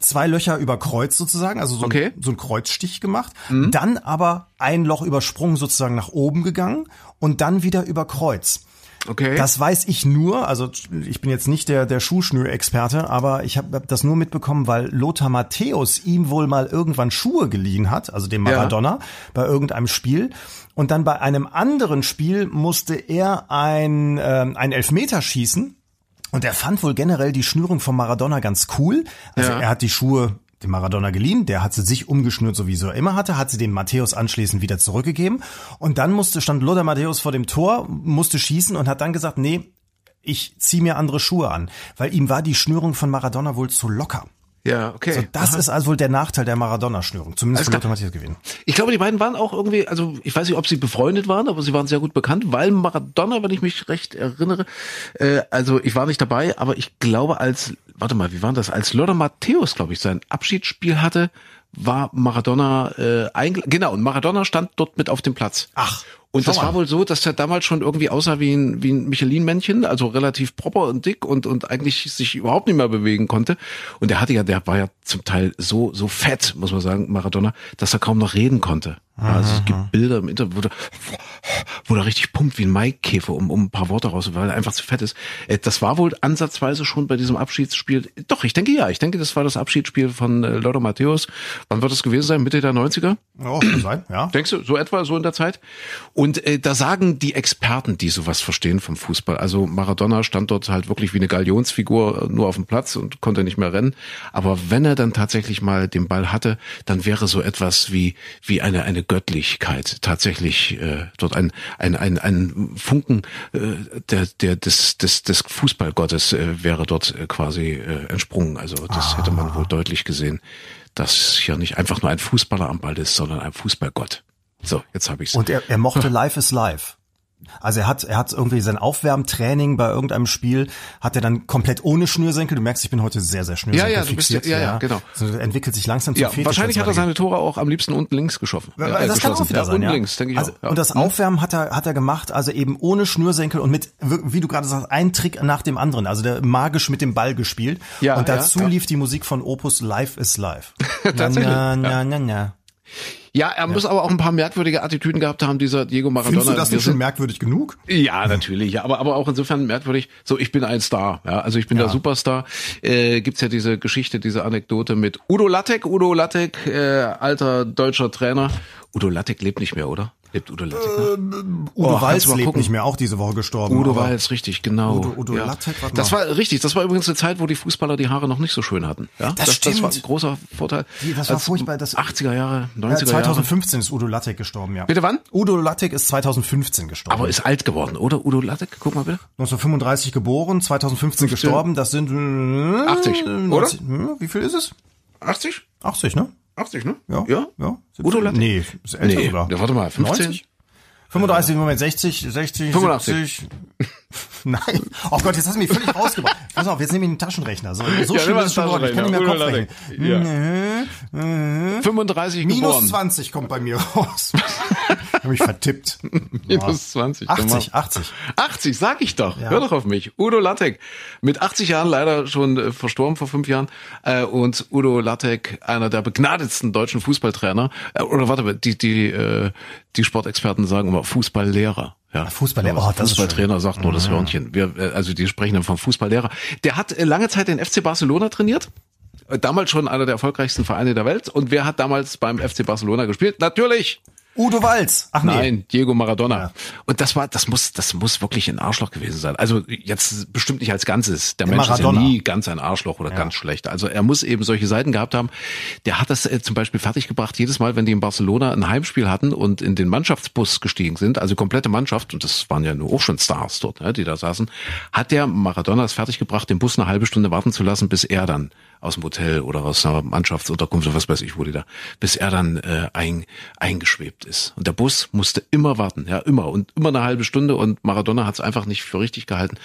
Speaker 3: zwei Löcher überkreuzt sozusagen, also so, okay. ein, so ein Kreuzstich gemacht, mhm. dann aber ein Loch übersprungen sozusagen nach oben gegangen und dann wieder über Kreuz. Okay. Das weiß ich nur, also ich bin jetzt nicht der, der Schuhschnürexperte, aber ich habe das nur mitbekommen, weil Lothar Matthäus ihm wohl mal irgendwann Schuhe geliehen hat, also dem Maradona, ja. bei irgendeinem Spiel. Und dann bei einem anderen Spiel musste er ein, äh, ein Elfmeter schießen. Und er fand wohl generell die Schnürung von Maradona ganz cool. Also ja. er hat die Schuhe dem Maradona geliehen, der hat sie sich umgeschnürt, so wie sie immer hatte, hat sie dem Matthäus anschließend wieder zurückgegeben. Und dann musste, stand Lothar Matthäus vor dem Tor, musste schießen und hat dann gesagt, nee, ich zieh mir andere Schuhe an, weil ihm war die Schnürung von Maradona wohl zu locker.
Speaker 2: Ja, okay.
Speaker 3: So, das Aha. ist also wohl der Nachteil der Maradona-Schnürung, zumindest für Lothar Matthäus gewesen.
Speaker 2: Ich glaube, die beiden waren auch irgendwie, also ich weiß nicht, ob sie befreundet waren, aber sie waren sehr gut bekannt, weil Maradona, wenn ich mich recht erinnere, äh, also ich war nicht dabei, aber ich glaube, als, warte mal, wie war das? Als Lothar Matthäus, glaube ich, sein Abschiedsspiel hatte, war Maradona äh, eingeladen. Genau, und Maradona stand dort mit auf dem Platz.
Speaker 3: Ach.
Speaker 2: Und das war wohl so, dass er damals schon irgendwie aussah wie ein, wie ein Michelin-Männchen, also relativ proper und dick und, und eigentlich sich überhaupt nicht mehr bewegen konnte. Und der hatte ja, der war ja zum Teil so, so fett, muss man sagen, Maradona, dass er kaum noch reden konnte. Ja, also es gibt Bilder im Internet, wo der, wo der richtig pumpt wie ein Maikäfer, um, um ein paar Worte raus, weil er einfach zu fett ist. Äh, das war wohl ansatzweise schon bei diesem Abschiedsspiel. Doch, ich denke ja. Ich denke, das war das Abschiedsspiel von äh, Lothar Matthäus. Wann wird das gewesen sein? Mitte der 90er?
Speaker 3: Oh, kann sein, ja.
Speaker 2: Denkst du, so etwa, so in der Zeit? Und äh, da sagen die Experten, die sowas verstehen vom Fußball, also Maradona stand dort halt wirklich wie eine Galionsfigur äh, nur auf dem Platz und konnte nicht mehr rennen. Aber wenn er dann tatsächlich mal den Ball hatte, dann wäre so etwas wie, wie eine, eine Göttlichkeit tatsächlich äh, dort ein, ein, ein, ein Funken äh, der, der, des, des, des Fußballgottes äh, wäre dort äh, quasi äh, entsprungen. Also das ah. hätte man wohl deutlich gesehen, dass hier nicht einfach nur ein Fußballer am Ball ist, sondern ein Fußballgott. So, jetzt habe ich's.
Speaker 3: Und er, er mochte [LAUGHS] Life is Life. Also er hat, er hat irgendwie sein Aufwärmtraining bei irgendeinem Spiel, hat er dann komplett ohne Schnürsenkel. Du merkst, ich bin heute sehr, sehr Schnürsenkel
Speaker 2: Ja, ja, du bist-
Speaker 3: fixiert.
Speaker 2: ja, ja, genau.
Speaker 3: So entwickelt sich langsam zum
Speaker 2: Ja,
Speaker 3: Fetisch,
Speaker 2: wahrscheinlich hat er seine Tore auch am liebsten unten links geschossen.
Speaker 3: Ja,
Speaker 2: äh,
Speaker 3: das kann
Speaker 2: geschossen.
Speaker 3: auch wieder
Speaker 2: ja,
Speaker 3: sein,
Speaker 2: unten
Speaker 3: ja.
Speaker 2: links, denke ich
Speaker 3: also,
Speaker 2: auch. Ja.
Speaker 3: Und das Aufwärmen hat er, hat er gemacht, also eben ohne Schnürsenkel und mit, wie du gerade sagst, ein Trick nach dem anderen. Also der magisch mit dem Ball gespielt.
Speaker 2: Ja,
Speaker 3: und dazu
Speaker 2: ja, ja.
Speaker 3: lief die Musik von Opus Live is Live. [LAUGHS]
Speaker 2: Tatsächlich,
Speaker 3: Na, na, na, na.
Speaker 2: Ja, er muss aber auch ein paar merkwürdige Attitüden gehabt haben, dieser Diego Maradona.
Speaker 3: Findest du das nicht schon merkwürdig genug?
Speaker 2: Ja, natürlich, ja, aber, aber auch insofern merkwürdig. So, ich bin ein Star, ja, also ich bin der Superstar. Äh, gibt's ja diese Geschichte, diese Anekdote mit Udo Lattek. Udo Lattek, äh, alter deutscher Trainer. Udo Lattek lebt nicht mehr, oder? Lebt Udo Lattek noch?
Speaker 3: Udo
Speaker 2: Oh,
Speaker 3: Walz lebt
Speaker 2: gucken.
Speaker 3: nicht mehr, auch diese Woche gestorben.
Speaker 2: Udo Walz, richtig, genau.
Speaker 3: Udo- Udo
Speaker 2: ja.
Speaker 3: Lattek, warte
Speaker 2: Das war richtig. Das war übrigens eine Zeit, wo die Fußballer die Haare noch nicht so schön hatten. Ja,
Speaker 3: Das
Speaker 2: Das war
Speaker 3: stimmt.
Speaker 2: ein großer Vorteil.
Speaker 3: Wie, das war furchtbar, das-
Speaker 2: 80er Jahre,
Speaker 3: Ja,
Speaker 2: 90er Jahre.
Speaker 3: 2015 ist Udo Lattek gestorben, ja.
Speaker 2: Bitte wann?
Speaker 3: Udo Lattek ist 2015 gestorben.
Speaker 2: Aber ist alt geworden, oder? Udo Lattek, guck mal bitte.
Speaker 3: 1935 geboren, 2015 gestorben, das sind äh,
Speaker 2: 80,
Speaker 3: 90, hm, Wie viel ist es?
Speaker 2: 80?
Speaker 3: 80, ne?
Speaker 2: 80, ne?
Speaker 3: Ja.
Speaker 2: Ja?
Speaker 3: ja.
Speaker 2: Udo Lattek?
Speaker 3: Nee, ist älter
Speaker 2: Nee,
Speaker 3: sogar.
Speaker 2: ja, warte mal, 15?
Speaker 3: 90? 35, Moment, 60, 60,
Speaker 2: 85.
Speaker 3: 70. [LAUGHS] Nein. Oh Gott, jetzt hast du mich völlig rausgebracht. Pass auf, jetzt nehme ich einen Taschenrechner. So, so
Speaker 2: Ja,
Speaker 3: schlimm ist es schon geworden. Ich kann nicht mehr Kopf rechnen.
Speaker 2: Udo 35
Speaker 3: Minus
Speaker 2: geboren.
Speaker 3: 20 kommt bei mir raus. [LAUGHS] Hab mich vertippt.
Speaker 2: Minus 20.
Speaker 3: 80, 80.
Speaker 2: 80, sag ich doch.
Speaker 3: Ja.
Speaker 2: Hör doch auf mich. Udo Lattek. Mit 80 Jahren leider schon äh, verstorben vor fünf Jahren. Äh, und Udo Lattek, einer der begnadetsten deutschen Fußballtrainer. Äh, oder warte mal, die, die, äh, die Sportexperten sagen immer Fußballlehrer. Ja,
Speaker 3: Fußballlehrer, oh, das
Speaker 2: Fußballtrainer sagt nur das Hörnchen. Wir, äh, also die sprechen dann vom Fußballlehrer. Der hat äh, lange Zeit den FC Barcelona trainiert. Äh, Damals schon einer der erfolgreichsten Vereine der Welt. Und wer hat damals beim FC Barcelona gespielt? Natürlich
Speaker 3: Udo Walz. Ach nee.
Speaker 2: Nein, Diego Maradona.
Speaker 3: Ja.
Speaker 2: Und das war, das muss, das muss wirklich ein Arschloch gewesen sein. Also jetzt bestimmt nicht als Ganzes. Der,
Speaker 3: Der
Speaker 2: Mensch
Speaker 3: Maradona.
Speaker 2: ist ja nie ganz ein Arschloch oder ganz schlecht. Also er muss eben solche Seiten gehabt haben. Der hat das äh, zum Beispiel fertiggebracht, jedes Mal, wenn die in Barcelona ein Heimspiel hatten und in den Mannschaftsbus gestiegen sind, also komplette Mannschaft, und das waren ja nur auch schon Stars dort, ne, die da saßen, hat der Maradona es fertiggebracht, den Bus eine halbe Stunde warten zu lassen, bis er dann aus dem Hotel oder aus einer Mannschaftsunterkunft oder was weiß ich, wo die da, bis er dann äh, ein, eingeschwebt ist. Und der Bus musste immer warten, ja, immer und immer eine halbe Stunde und Maradona hat es einfach nicht für richtig gehalten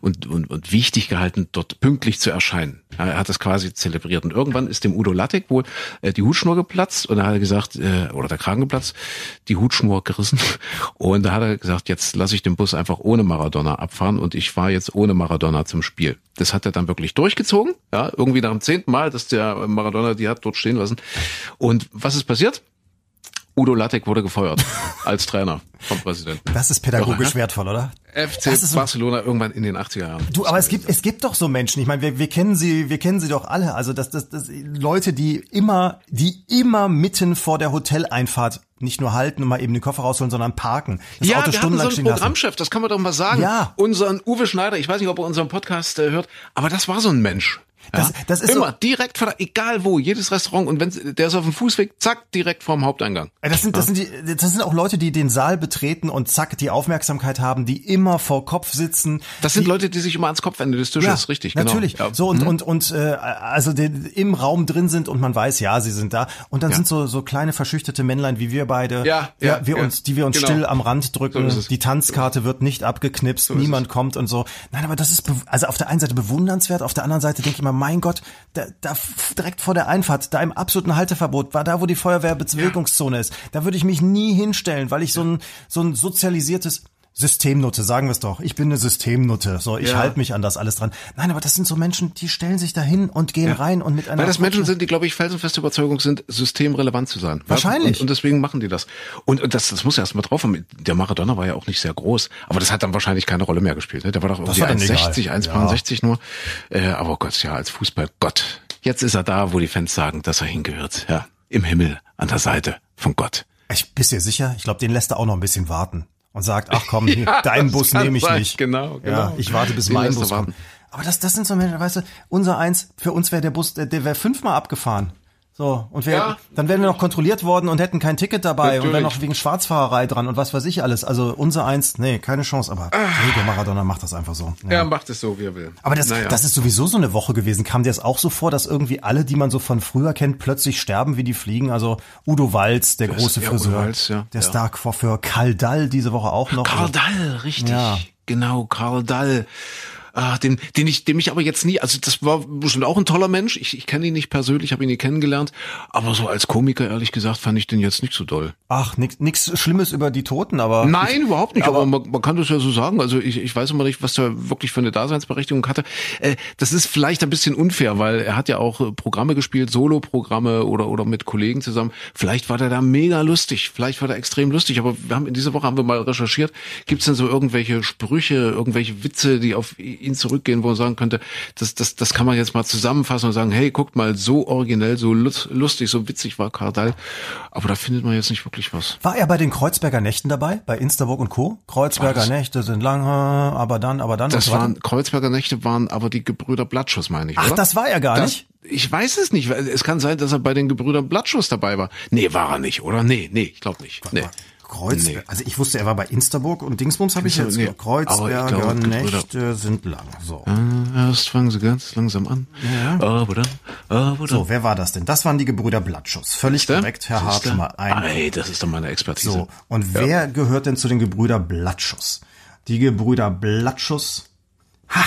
Speaker 2: und, und, und wichtig gehalten, dort pünktlich zu erscheinen. Ja, er hat das quasi zelebriert und irgendwann ist dem Udo Lattek wohl äh, die Hutschnur geplatzt und er hat gesagt, äh, oder der Kragen geplatzt, die Hutschnur gerissen [LAUGHS] und da hat er gesagt, jetzt lasse ich den Bus einfach ohne Maradona abfahren und ich fahre jetzt ohne Maradona zum Spiel. Das hat er dann wirklich durchgezogen, ja, irgendwie nach dem zehnten Mal, dass der Maradona die hat dort stehen lassen. Und was ist passiert? Udo Lattek wurde gefeuert [LAUGHS] als Trainer vom Präsidenten.
Speaker 3: Das ist pädagogisch
Speaker 2: Doch,
Speaker 3: wertvoll, oder?
Speaker 2: FC
Speaker 3: so-
Speaker 2: Barcelona irgendwann in den 80er Jahren.
Speaker 3: Du, aber es gibt, es gibt doch so Menschen. Ich meine, wir, wir kennen sie, wir kennen sie doch alle. Also das, das, das Leute, die immer, die immer mitten vor der Hoteleinfahrt nicht nur halten und mal eben den Koffer rausholen, sondern parken. Das
Speaker 2: ja,
Speaker 3: Auto
Speaker 2: wir hatten so einen
Speaker 3: stehen lassen.
Speaker 2: Programmchef, das kann man doch mal sagen.
Speaker 3: Ja.
Speaker 2: Unseren Uwe Schneider, ich weiß nicht, ob er unseren Podcast äh, hört, aber das war so ein Mensch. Ja?
Speaker 3: Das- das ist
Speaker 2: Immer
Speaker 3: so-
Speaker 2: direkt vor egal wo, jedes Restaurant und wenn der ist auf dem Fußweg, zack, direkt vorm Haupteingang.
Speaker 3: Das sind, das sind die, das sind auch Leute, die den Saal betreten und zack die Aufmerksamkeit haben, die immer vor Kopf sitzen.
Speaker 2: Das sind
Speaker 3: die,
Speaker 2: Leute, die sich immer ans Kopfende des Tisches, richtig, genau.
Speaker 3: Natürlich.
Speaker 2: Ja.
Speaker 3: So und und und äh, also die im Raum drin sind und man weiß, ja, sie sind da. Und dann
Speaker 2: Ja.
Speaker 3: sind so so kleine verschüchterte Männlein wie wir beide,
Speaker 2: Ja, ja,
Speaker 3: wir
Speaker 2: ja.
Speaker 3: uns, die wir uns
Speaker 2: Genau.
Speaker 3: still am Rand drücken.
Speaker 2: So
Speaker 3: die Tanzkarte wird nicht abgeknipst,
Speaker 2: ist
Speaker 3: niemand kommt und so. Nein, aber das ist also auf der einen Seite bewundernswert, auf der anderen Seite denke ich mir, mein Gott, da, da direkt vor der Einfahrt, da im absoluten Halteverbot, war da, wo die Feuerwehrbewegungszone ist. Da würde ich mich nie hinstellen, weil ich so ein so ein sozialisiertes Systemnutte, sagen wir es doch. Ich bin eine Systemnutte. So, ich
Speaker 2: Ja.
Speaker 3: halte mich an das alles dran. Nein, aber das sind so Menschen, die stellen sich dahin und gehen rein und mit einer
Speaker 2: Weil das Menschen sind, die, glaube ich, felsenfeste Überzeugung sind, systemrelevant zu sein.
Speaker 3: Wahrscheinlich.
Speaker 2: Und, und deswegen machen die das. Und, und das, das muss ja erst mal drauf haben. Der Maradona war ja auch nicht sehr groß, aber das hat dann wahrscheinlich keine Rolle mehr gespielt. Ne? Der war doch irgendwie
Speaker 3: war dann
Speaker 2: 1,60,
Speaker 3: egal.
Speaker 2: 1,60 nur. Äh, aber oh Gott, ja, als Fußballgott. Jetzt ist er da, wo die Fans sagen, dass er hingehört. Ja, im Himmel, an der Seite von Gott.
Speaker 3: Ich bist dir sicher? Ich glaube, den lässt er auch noch ein bisschen warten und sagt, ach komm, [LAUGHS]
Speaker 2: Ja,
Speaker 3: deinen Bus nehme ich
Speaker 2: sein.
Speaker 3: nicht.
Speaker 2: Genau,
Speaker 3: Ja,
Speaker 2: genau.
Speaker 3: ich warte, bis
Speaker 2: Den
Speaker 3: mein Bus kommt. Aber das, das sind so Menschen, weißt du, unser eins, für uns wäre der Bus, der, der wäre fünfmal abgefahren. So, und wir,
Speaker 2: Ja.
Speaker 3: dann wären wir noch kontrolliert worden und hätten kein Ticket dabei und wären
Speaker 2: Natürlich.
Speaker 3: noch wegen Schwarzfahrerei dran und was weiß ich alles. Also unser eins, nee, keine Chance, aber Diego Maradona macht das einfach so.
Speaker 2: Er macht es so, wie er will.
Speaker 3: Aber das,
Speaker 2: Naja.
Speaker 3: das ist sowieso so eine Woche gewesen. Kam dir das auch so vor, dass irgendwie alle, die man so von früher kennt, plötzlich sterben wie die Fliegen? Also Udo Walz, der große
Speaker 2: ja,
Speaker 3: Friseur,
Speaker 2: Walz, ja,
Speaker 3: der
Speaker 2: ja.
Speaker 3: Star-Coiffeur Karl Dall diese Woche auch noch.
Speaker 2: Karl Dall, richtig.
Speaker 3: Ja.
Speaker 2: Genau, Karl Dall. Ah, den, den ich, dem ich aber jetzt nie, also das war bestimmt auch ein toller Mensch. Ich, ich kenne ihn nicht persönlich, habe ihn nie kennengelernt. Aber so als Komiker, ehrlich gesagt, fand ich den jetzt nicht so doll.
Speaker 3: Ach, nix, nix Schlimmes über die Toten, aber.
Speaker 2: Nein, überhaupt nicht. Aber,
Speaker 3: aber-
Speaker 2: man, man kann das ja so sagen. Also ich, ich weiß immer nicht, was er wirklich für eine Daseinsberechtigung hatte. Äh, das ist vielleicht ein bisschen unfair, weil er hat ja auch äh, Programme gespielt, Solo-Programme oder oder mit Kollegen zusammen. Vielleicht war der da mega lustig. Vielleicht war der extrem lustig. Aber wir haben in dieser Woche haben wir mal recherchiert. Gibt es denn so irgendwelche Sprüche, irgendwelche Witze, die auf ihn zurückgehen, wo man sagen könnte, das das das kann man jetzt mal zusammenfassen und sagen, hey, guckt mal, so originell, so lus- lustig, so witzig war Kardal. Aber da findet man jetzt nicht wirklich was.
Speaker 3: War er bei den Kreuzberger Nächten dabei? Bei Instaburg und Co? Kreuzberger
Speaker 2: Was?
Speaker 3: Nächte sind lang, aber dann, aber dann.
Speaker 2: Das waren Kreuzberger Nächte waren aber die Gebrüder Blattschuss, meine ich.
Speaker 3: Ach,
Speaker 2: oder?
Speaker 3: das war er gar
Speaker 2: das,
Speaker 3: nicht.
Speaker 2: Ich weiß es nicht. weil Es kann sein, dass er bei den Gebrüdern Blattschuss dabei war. Nee, war er nicht, oder? Nee, nee, ich glaube nicht. Nee.
Speaker 3: Kreuzberg.
Speaker 2: Nee.
Speaker 3: Also ich wusste, er war bei Instaburg und Dingsbums habe ich jetzt.
Speaker 2: nee,
Speaker 3: Kreuzberger
Speaker 2: glaube,
Speaker 3: Nächte sind lang. So.
Speaker 2: Erst fangen sie ganz langsam an. Aber dann, aber dann.
Speaker 3: So, wer war das denn? Das waren die Gebrüder Blattschuss. Völlig
Speaker 2: Siehste?
Speaker 3: korrekt, Herr Hart, schon mal ein.
Speaker 2: Ey, das ist doch meine Expertise.
Speaker 3: So, und wer gehört denn zu den Gebrüder Blattschuss? Die Gebrüder Blattschuss. Ha!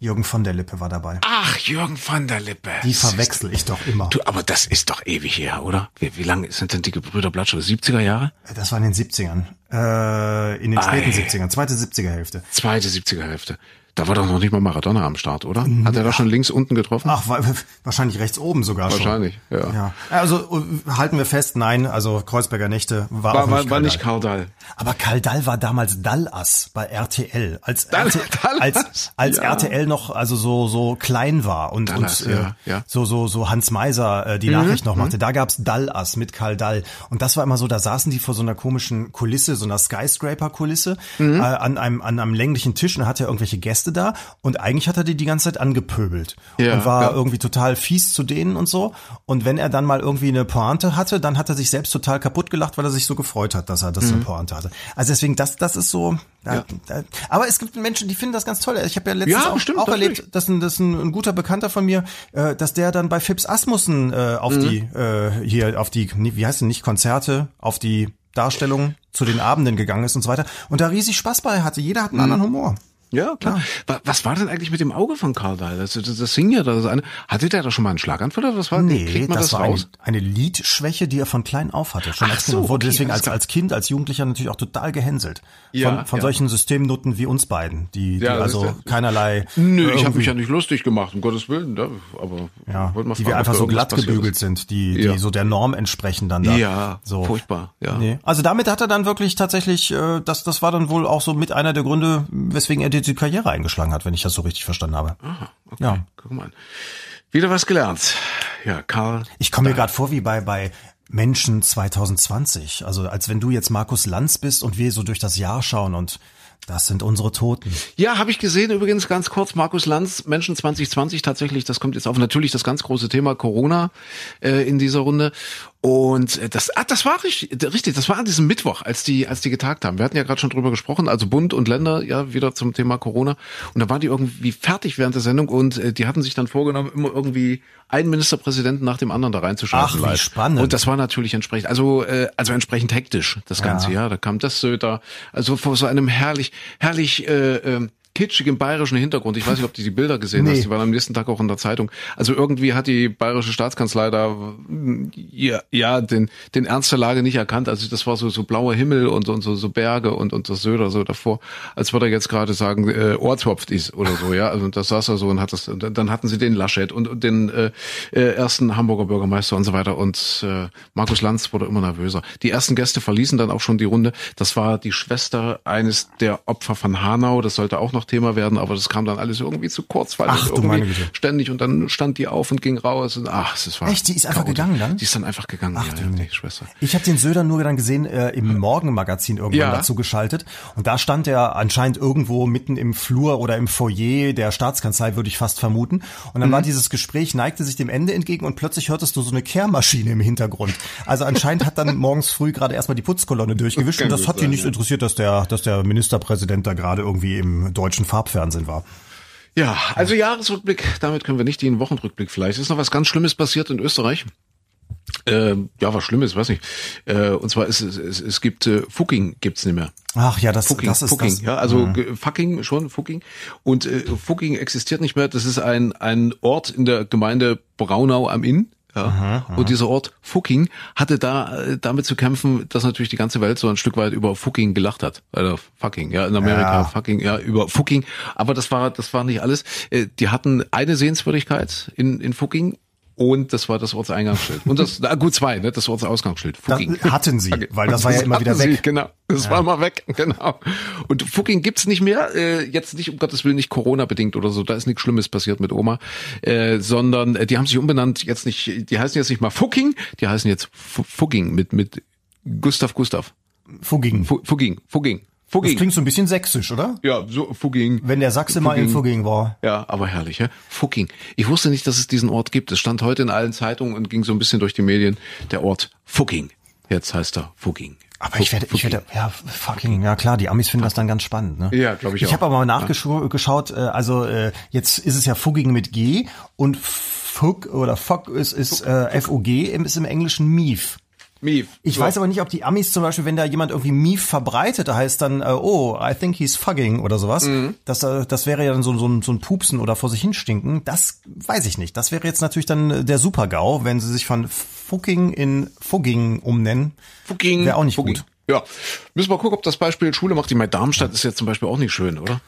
Speaker 3: Jürgen von der Lippe war dabei.
Speaker 2: Ach, Jürgen van der Lippe.
Speaker 3: Die verwechsel ich doch immer.
Speaker 2: Du, aber das ist doch ewig her, oder? Wie, wie lange sind denn die Gebrüder Blattschuss? 70er Jahre?
Speaker 3: Das war in den 70ern. Äh, in den späten
Speaker 2: Ei.
Speaker 3: 70ern, zweite 70er Hälfte.
Speaker 2: Zweite 70er Hälfte. Da war doch noch nicht mal Maradona am Start, oder? Hat er da schon links unten getroffen?
Speaker 3: Ach, wa- wahrscheinlich rechts oben sogar
Speaker 2: Wahrscheinlich,
Speaker 3: schon.
Speaker 2: ja.
Speaker 3: ja. Also äh, halten wir fest, nein, also Kreuzberger Nächte war,
Speaker 2: War,
Speaker 3: auch
Speaker 2: war,
Speaker 3: nicht
Speaker 2: war
Speaker 3: Karl
Speaker 2: nicht
Speaker 3: Dall. Aber Karl Dall war damals Dallas bei RTL, als
Speaker 2: Dall-
Speaker 3: RT, als als
Speaker 2: Ja.
Speaker 3: RTL noch also so so klein war und
Speaker 2: Dallas,
Speaker 3: und äh,
Speaker 2: ja, ja.
Speaker 3: so so so Hans Meiser äh, die Nachricht noch machte. Da gab's Dallas mit Karl Dall und das war immer so, da saßen die vor so einer komischen Kulisse, so einer Skyscraper Kulisse äh, an einem an einem länglichen Tisch und hatte irgendwelche Gäste da und eigentlich hat er die die ganze Zeit angepöbelt
Speaker 2: Ja,
Speaker 3: und war
Speaker 2: ja.
Speaker 3: irgendwie total fies zu denen und so und wenn er dann mal irgendwie eine Pointe hatte, dann hat er sich selbst total kaputt gelacht, weil er sich so gefreut hat, dass er das eine Pointe hatte. Also deswegen das das ist so
Speaker 2: Mhm. Ja.
Speaker 3: da, aber es gibt Menschen, die finden das ganz toll. Ich habe ja letztens auch,
Speaker 2: bestimmt,
Speaker 3: auch erlebt, dass ein, dass ein, ein guter Bekannter von mir, äh, dass der dann bei Phipps Asmussen äh, auf
Speaker 2: Mhm.
Speaker 3: die äh, hier auf die wie heißt denn nicht Konzerte, auf die Darstellung zu den Abenden gegangen ist und so weiter und da riesig Spaß bei hatte. Jeder hat einen anderen Humor.
Speaker 2: Ja, klar. Wa- Was war denn eigentlich mit dem Auge von Karl Dall? Das, das, das hing ja da. Das eine. Hatte der da schon mal einen Schlaganfall oder was war?
Speaker 3: Nee,
Speaker 2: Kriegt man
Speaker 3: das,
Speaker 2: das,
Speaker 3: war eine,
Speaker 2: raus?
Speaker 3: eine Lidschwäche, die er von klein auf hatte. Schon
Speaker 2: Ach so,
Speaker 3: wurde
Speaker 2: okay,
Speaker 3: deswegen als, als Kind, als Jugendlicher natürlich auch total gehänselt.
Speaker 2: Ja,
Speaker 3: von von
Speaker 2: ja.
Speaker 3: solchen Systemnutten wie uns beiden, die, die
Speaker 2: Ja,
Speaker 3: also
Speaker 2: ist
Speaker 3: keinerlei.
Speaker 2: Nö, ich habe mich ja nicht lustig gemacht, um Gottes Willen. Da, aber
Speaker 3: ja,
Speaker 2: mal
Speaker 3: die
Speaker 2: fragen,
Speaker 3: wir einfach so glatt gebügelt
Speaker 2: ist.
Speaker 3: sind, die, die
Speaker 2: Ja.
Speaker 3: so der Norm entsprechen dann da.
Speaker 2: Ja,
Speaker 3: so.
Speaker 2: furchtbar, ja.
Speaker 3: Nee. Also damit hat er dann wirklich tatsächlich, äh, das, das war dann wohl auch so mit einer der Gründe, weswegen er die Karriere eingeschlagen hat, wenn ich das so richtig verstanden habe.
Speaker 2: Aha, okay.
Speaker 3: Ja.
Speaker 2: Guck mal an. Wieder was gelernt. Ja, Karl.
Speaker 3: Ich komme mir gerade vor wie bei, bei Menschen 2020. Also als wenn du jetzt Markus Lanz bist und wir so durch das Jahr schauen und das sind unsere Toten.
Speaker 2: Ja, habe ich gesehen. Übrigens ganz kurz, Markus Lanz, Menschen 2020 tatsächlich, das kommt jetzt auf. Natürlich das ganz große Thema Corona äh, in dieser Runde. Und äh, das, ah, das war richtig, richtig, das war an diesem Mittwoch, als die, als die getagt haben. Wir hatten ja gerade schon drüber gesprochen, also Bund und Länder, ja, wieder zum Thema Corona. Und da waren die irgendwie fertig während der Sendung und äh, die hatten sich dann vorgenommen, immer irgendwie einen Ministerpräsidenten nach dem anderen da reinzuschalten.
Speaker 3: Ach, wie
Speaker 2: live.
Speaker 3: spannend.
Speaker 2: Und das war natürlich entsprechend, also, äh, also entsprechend hektisch, das Ganze, ja. Da kam das Söder, also vor so einem herrlich, herrlich, äh, äh, kitschigen bayerischen Hintergrund. Ich weiß nicht, ob du die Bilder gesehen
Speaker 3: Nee.
Speaker 2: hast. Die waren am nächsten Tag auch in der Zeitung. Also irgendwie hat die bayerische Staatskanzlei da ja, ja den, den Ernst der Lage nicht erkannt. Also das war so, so blauer Himmel und, und so, so Berge und, und das Söder so davor, als würde er jetzt gerade sagen, äh, Ohrtropft ist oder so, ja. Also das saß er so und hat das, und dann hatten sie den Laschet und, und den äh, äh, ersten Hamburger Bürgermeister und so weiter. Und äh, Markus Lanz wurde immer nervöser. Die ersten Gäste verließen dann auch schon die Runde. Das war die Schwester eines der Opfer von Hanau. Das sollte auch noch Thema werden, aber das kam dann alles irgendwie zu kurz, weil
Speaker 3: Ach,
Speaker 2: das irgendwie ständig und dann stand die auf und ging raus und ach, es war
Speaker 3: Echt? Die ist einfach
Speaker 2: chaotisch.
Speaker 3: gegangen dann?
Speaker 2: Die ist dann einfach gegangen,
Speaker 3: Ach,
Speaker 2: ja, ja, die Schwester.
Speaker 3: Ich habe den Söder nur dann gesehen äh, im Morgenmagazin irgendwann
Speaker 2: Ja.
Speaker 3: dazu geschaltet und da stand er anscheinend irgendwo mitten im Flur oder im Foyer der Staatskanzlei, würde ich fast vermuten. Und dann war dieses Gespräch, neigte sich dem Ende entgegen und plötzlich hörtest du so eine Kehrmaschine im Hintergrund. Also anscheinend hat dann [LAUGHS] morgens früh gerade erstmal die Putzkolonne durchgewischt
Speaker 2: Kann
Speaker 3: und das hat die
Speaker 2: sein,
Speaker 3: nicht interessiert, dass der, dass der Ministerpräsident da gerade irgendwie im deutschen Farbfernsehen war.
Speaker 2: Ja, also Jahresrückblick, damit können wir nicht dienen. Wochenrückblick vielleicht. Ist noch was ganz Schlimmes passiert in Österreich. Ähm, ja, was Schlimmes, weiß nicht. Äh, und zwar ist es, es, es gibt äh, Fucking gibt's nicht mehr.
Speaker 3: Ach ja, das,
Speaker 2: Fucking,
Speaker 3: das ist
Speaker 2: Fucking,
Speaker 3: das.
Speaker 2: ja, also ge- fucking schon Fucking und äh, Fucking existiert nicht mehr. Das ist ein ein Ort in der Gemeinde Braunau am Inn. Ja. Und dieser Ort Fucking hatte da äh, damit zu kämpfen, dass natürlich die ganze Welt so ein Stück weit über Fucking gelacht hat. Also fucking, ja, in Amerika
Speaker 3: Ja.
Speaker 2: fucking, ja, über Fucking. Aber das war das war nicht alles. Äh, die hatten eine Sehenswürdigkeit in in Fucking und das war das Ortseingangsschild. Und das, na gut, zwei, ne, das Ortsausgangsschild.
Speaker 3: Das
Speaker 2: Fucking.
Speaker 3: hatten sie, weil das war ja immer wieder
Speaker 2: hatten sie,
Speaker 3: weg.
Speaker 2: Genau, das war mal weg, genau. Und Fucking gibt's nicht mehr, äh, jetzt nicht, um Gottes Willen, nicht Corona-bedingt oder so, da ist nichts Schlimmes passiert mit Oma, äh, sondern äh, die haben sich umbenannt, jetzt nicht, die heißen jetzt nicht mal Fucking, die heißen jetzt Fu- Fugging mit, mit Gustav Gustav.
Speaker 3: Fugging.
Speaker 2: Fu- Fugging, Fugging,
Speaker 3: Das
Speaker 2: Fugging.
Speaker 3: klingt so ein bisschen sächsisch, oder?
Speaker 2: Ja, so Fugging.
Speaker 3: Wenn der Sachse mal in Fugging war.
Speaker 2: Ja, aber herrlich, ja. Fucking. Ich wusste nicht, dass es diesen Ort gibt. Es stand heute in allen Zeitungen und ging so ein bisschen durch die Medien. Der Ort Fucking. Jetzt heißt er Fugging.
Speaker 3: Aber ich werde, ich werde, ja, fucking, ja klar, die Amis finden das dann ganz spannend, ne?
Speaker 2: Ja, glaub ich
Speaker 3: Ich
Speaker 2: auch.
Speaker 3: habe aber mal nachgeschaut, äh, also äh, jetzt ist es ja Fugging mit G und Fug oder Fuck ist, ist äh, F-O-G, ist im Englischen Mief.
Speaker 2: Mief.
Speaker 3: Ich
Speaker 2: So.
Speaker 3: weiß aber nicht, ob die Amis zum Beispiel, wenn da jemand irgendwie Mief verbreitet, da heißt dann, äh, oh, I think he's fugging oder sowas.
Speaker 2: Mhm.
Speaker 3: Das, das wäre ja dann so, so, ein, so ein Pupsen oder vor sich hinstinken. Das weiß ich nicht. Das wäre jetzt natürlich dann der Super-GAU, wenn sie sich von Fugging in Fugging umnennen.
Speaker 2: Fugging.
Speaker 3: Wäre auch nicht
Speaker 2: Fugging.
Speaker 3: gut.
Speaker 2: Ja. Müssen wir gucken, ob das Beispiel Schule macht. Ich meine, Darmstadt ist jetzt zum Beispiel auch nicht schön, oder?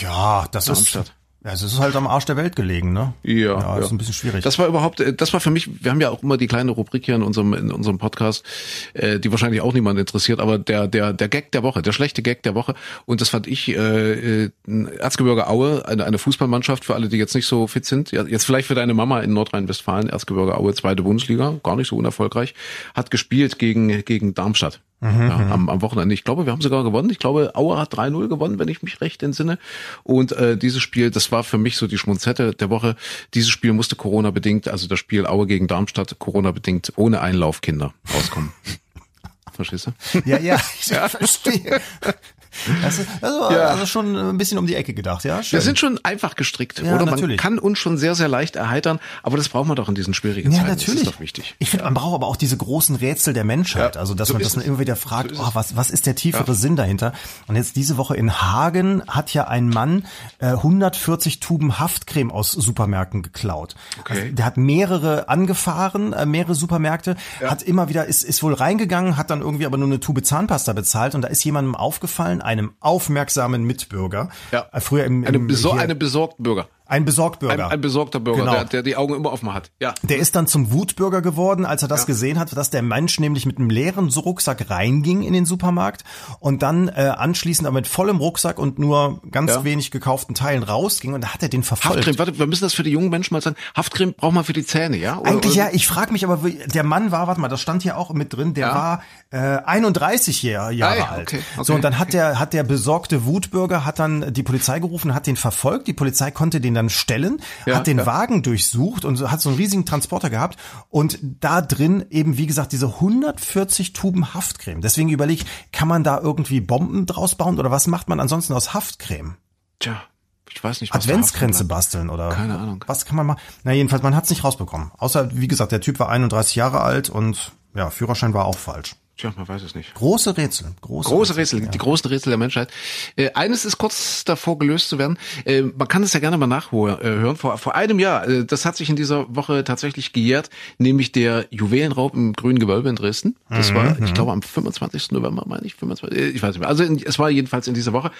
Speaker 3: Ja, das
Speaker 2: Darmstadt.
Speaker 3: ist. Ja, es ist halt am Arsch der Welt gelegen, ne?
Speaker 2: Ja,
Speaker 3: ja, ist ein bisschen schwierig.
Speaker 2: Das war überhaupt, äh, das war für mich, wir haben ja auch immer die kleine Rubrik hier in unserem, in unserem Podcast, äh, die wahrscheinlich auch niemand interessiert, aber der, der, der Gag der Woche, der schlechte Gag der Woche. Und das fand ich, äh, äh, Erzgebirge Aue, eine, eine Fußballmannschaft, für alle, die jetzt nicht so fit sind, jetzt vielleicht für deine Mama in Nordrhein-Westfalen, Erzgebirge Aue, zweite Bundesliga, gar nicht so unerfolgreich, hat gespielt gegen, gegen Darmstadt. Ja, am, am Wochenende. Ich glaube, wir haben sogar gewonnen. Ich glaube, Aue hat 3-0 gewonnen, wenn ich mich recht entsinne. Und äh, dieses Spiel, das war für mich so die Schmunzette der Woche. Dieses Spiel musste Corona-bedingt, also das Spiel Aue gegen Darmstadt, Corona-bedingt ohne Einlaufkinder auskommen. [LAUGHS] Verstehst du?
Speaker 3: ja, ja, [LAUGHS] ich verstehe. [LAUGHS] Das ist, also,
Speaker 2: Ja.
Speaker 3: also schon ein bisschen um die Ecke gedacht, ja? Schön.
Speaker 2: Wir sind schon einfach gestrickt,
Speaker 3: Ja,
Speaker 2: oder? Man
Speaker 3: natürlich.
Speaker 2: kann uns schon sehr, sehr leicht erheitern, aber das braucht man doch in diesen schwierigen
Speaker 3: Ja,
Speaker 2: Zeiten.
Speaker 3: natürlich.
Speaker 2: Das ist doch wichtig.
Speaker 3: Ich finde, man braucht aber auch diese großen Rätsel der Menschheit.
Speaker 2: Ja,
Speaker 3: also, dass
Speaker 2: so
Speaker 3: man, man
Speaker 2: es.
Speaker 3: immer wieder fragt,
Speaker 2: So
Speaker 3: oh, was, was ist der tiefere Sinn dahinter? Und jetzt diese Woche in Hagen hat ja ein Mann äh, 140 Tuben Haftcreme aus Supermärkten geklaut.
Speaker 2: Okay.
Speaker 3: Also, der hat mehrere angefahren, äh, mehrere Supermärkte, hat immer wieder, ist, ist wohl reingegangen, hat dann irgendwie aber nur eine Tube Zahnpasta bezahlt und da ist jemandem aufgefallen, einem aufmerksamen Mitbürger.
Speaker 2: Ja.
Speaker 3: Äh, früher im,
Speaker 2: Eine,
Speaker 3: im
Speaker 2: Besor
Speaker 3: hier-
Speaker 2: eine besorgten Bürger.
Speaker 3: Ein Besorgtbürger.
Speaker 2: Ein, ein besorgter Bürger,
Speaker 3: Genau.
Speaker 2: der, der die Augen immer offen hat. Ja.
Speaker 3: Der ist dann zum Wutbürger geworden, als er das
Speaker 2: Ja.
Speaker 3: gesehen hat, dass der Mensch nämlich mit einem leeren Rucksack reinging in den Supermarkt und dann äh, anschließend aber mit vollem Rucksack und nur ganz
Speaker 2: Ja.
Speaker 3: wenig gekauften Teilen rausging und da hat er den verfolgt.
Speaker 2: Haftcreme, warte, wir müssen das für die jungen Menschen mal sagen. Haftcreme braucht man für die Zähne, ja? Oder,
Speaker 3: Eigentlich
Speaker 2: oder-
Speaker 3: ja, ich frage mich aber, der Mann war, warte mal, das stand hier auch mit drin, der
Speaker 2: Ja.
Speaker 3: war äh, 31 Jahre, Jahre
Speaker 2: Ah ja,
Speaker 3: alt.
Speaker 2: okay, okay,
Speaker 3: so, und dann hat der, hat der besorgte Wutbürger, hat dann die Polizei gerufen, hat den verfolgt, die Polizei konnte den dann stellen,
Speaker 2: Ja,
Speaker 3: hat den
Speaker 2: ja.
Speaker 3: Wagen durchsucht und hat so einen riesigen Transporter gehabt und da drin eben, wie gesagt, diese 140 Tuben Haftcreme. Deswegen überlege ich, kann man da irgendwie Bomben draus bauen oder was macht man ansonsten aus Haftcreme?
Speaker 2: Tja, ich weiß nicht, was
Speaker 3: Adventskränze basteln oder
Speaker 2: Keine Ahnung.
Speaker 3: was kann man machen? Na jedenfalls, man hat es nicht rausbekommen. Außer wie gesagt, der Typ war 31 Jahre alt und ja, Führerschein war auch falsch.
Speaker 2: Tja, man weiß es nicht.
Speaker 3: Große Rätsel, große,
Speaker 2: Große Rätsel, die großen Rätsel der Menschheit. Äh, eines ist kurz davor gelöst zu werden. Äh, man kann es ja gerne mal nachhören. Vor, vor einem Jahr, äh, das hat sich in dieser Woche tatsächlich gejährt, nämlich der Juwelenraub im Grünen Gewölbe in Dresden. Das war, ich glaube, am 25. November, meine ich, 25, äh, ich weiß nicht mehr. Also in, es war jedenfalls in dieser Woche.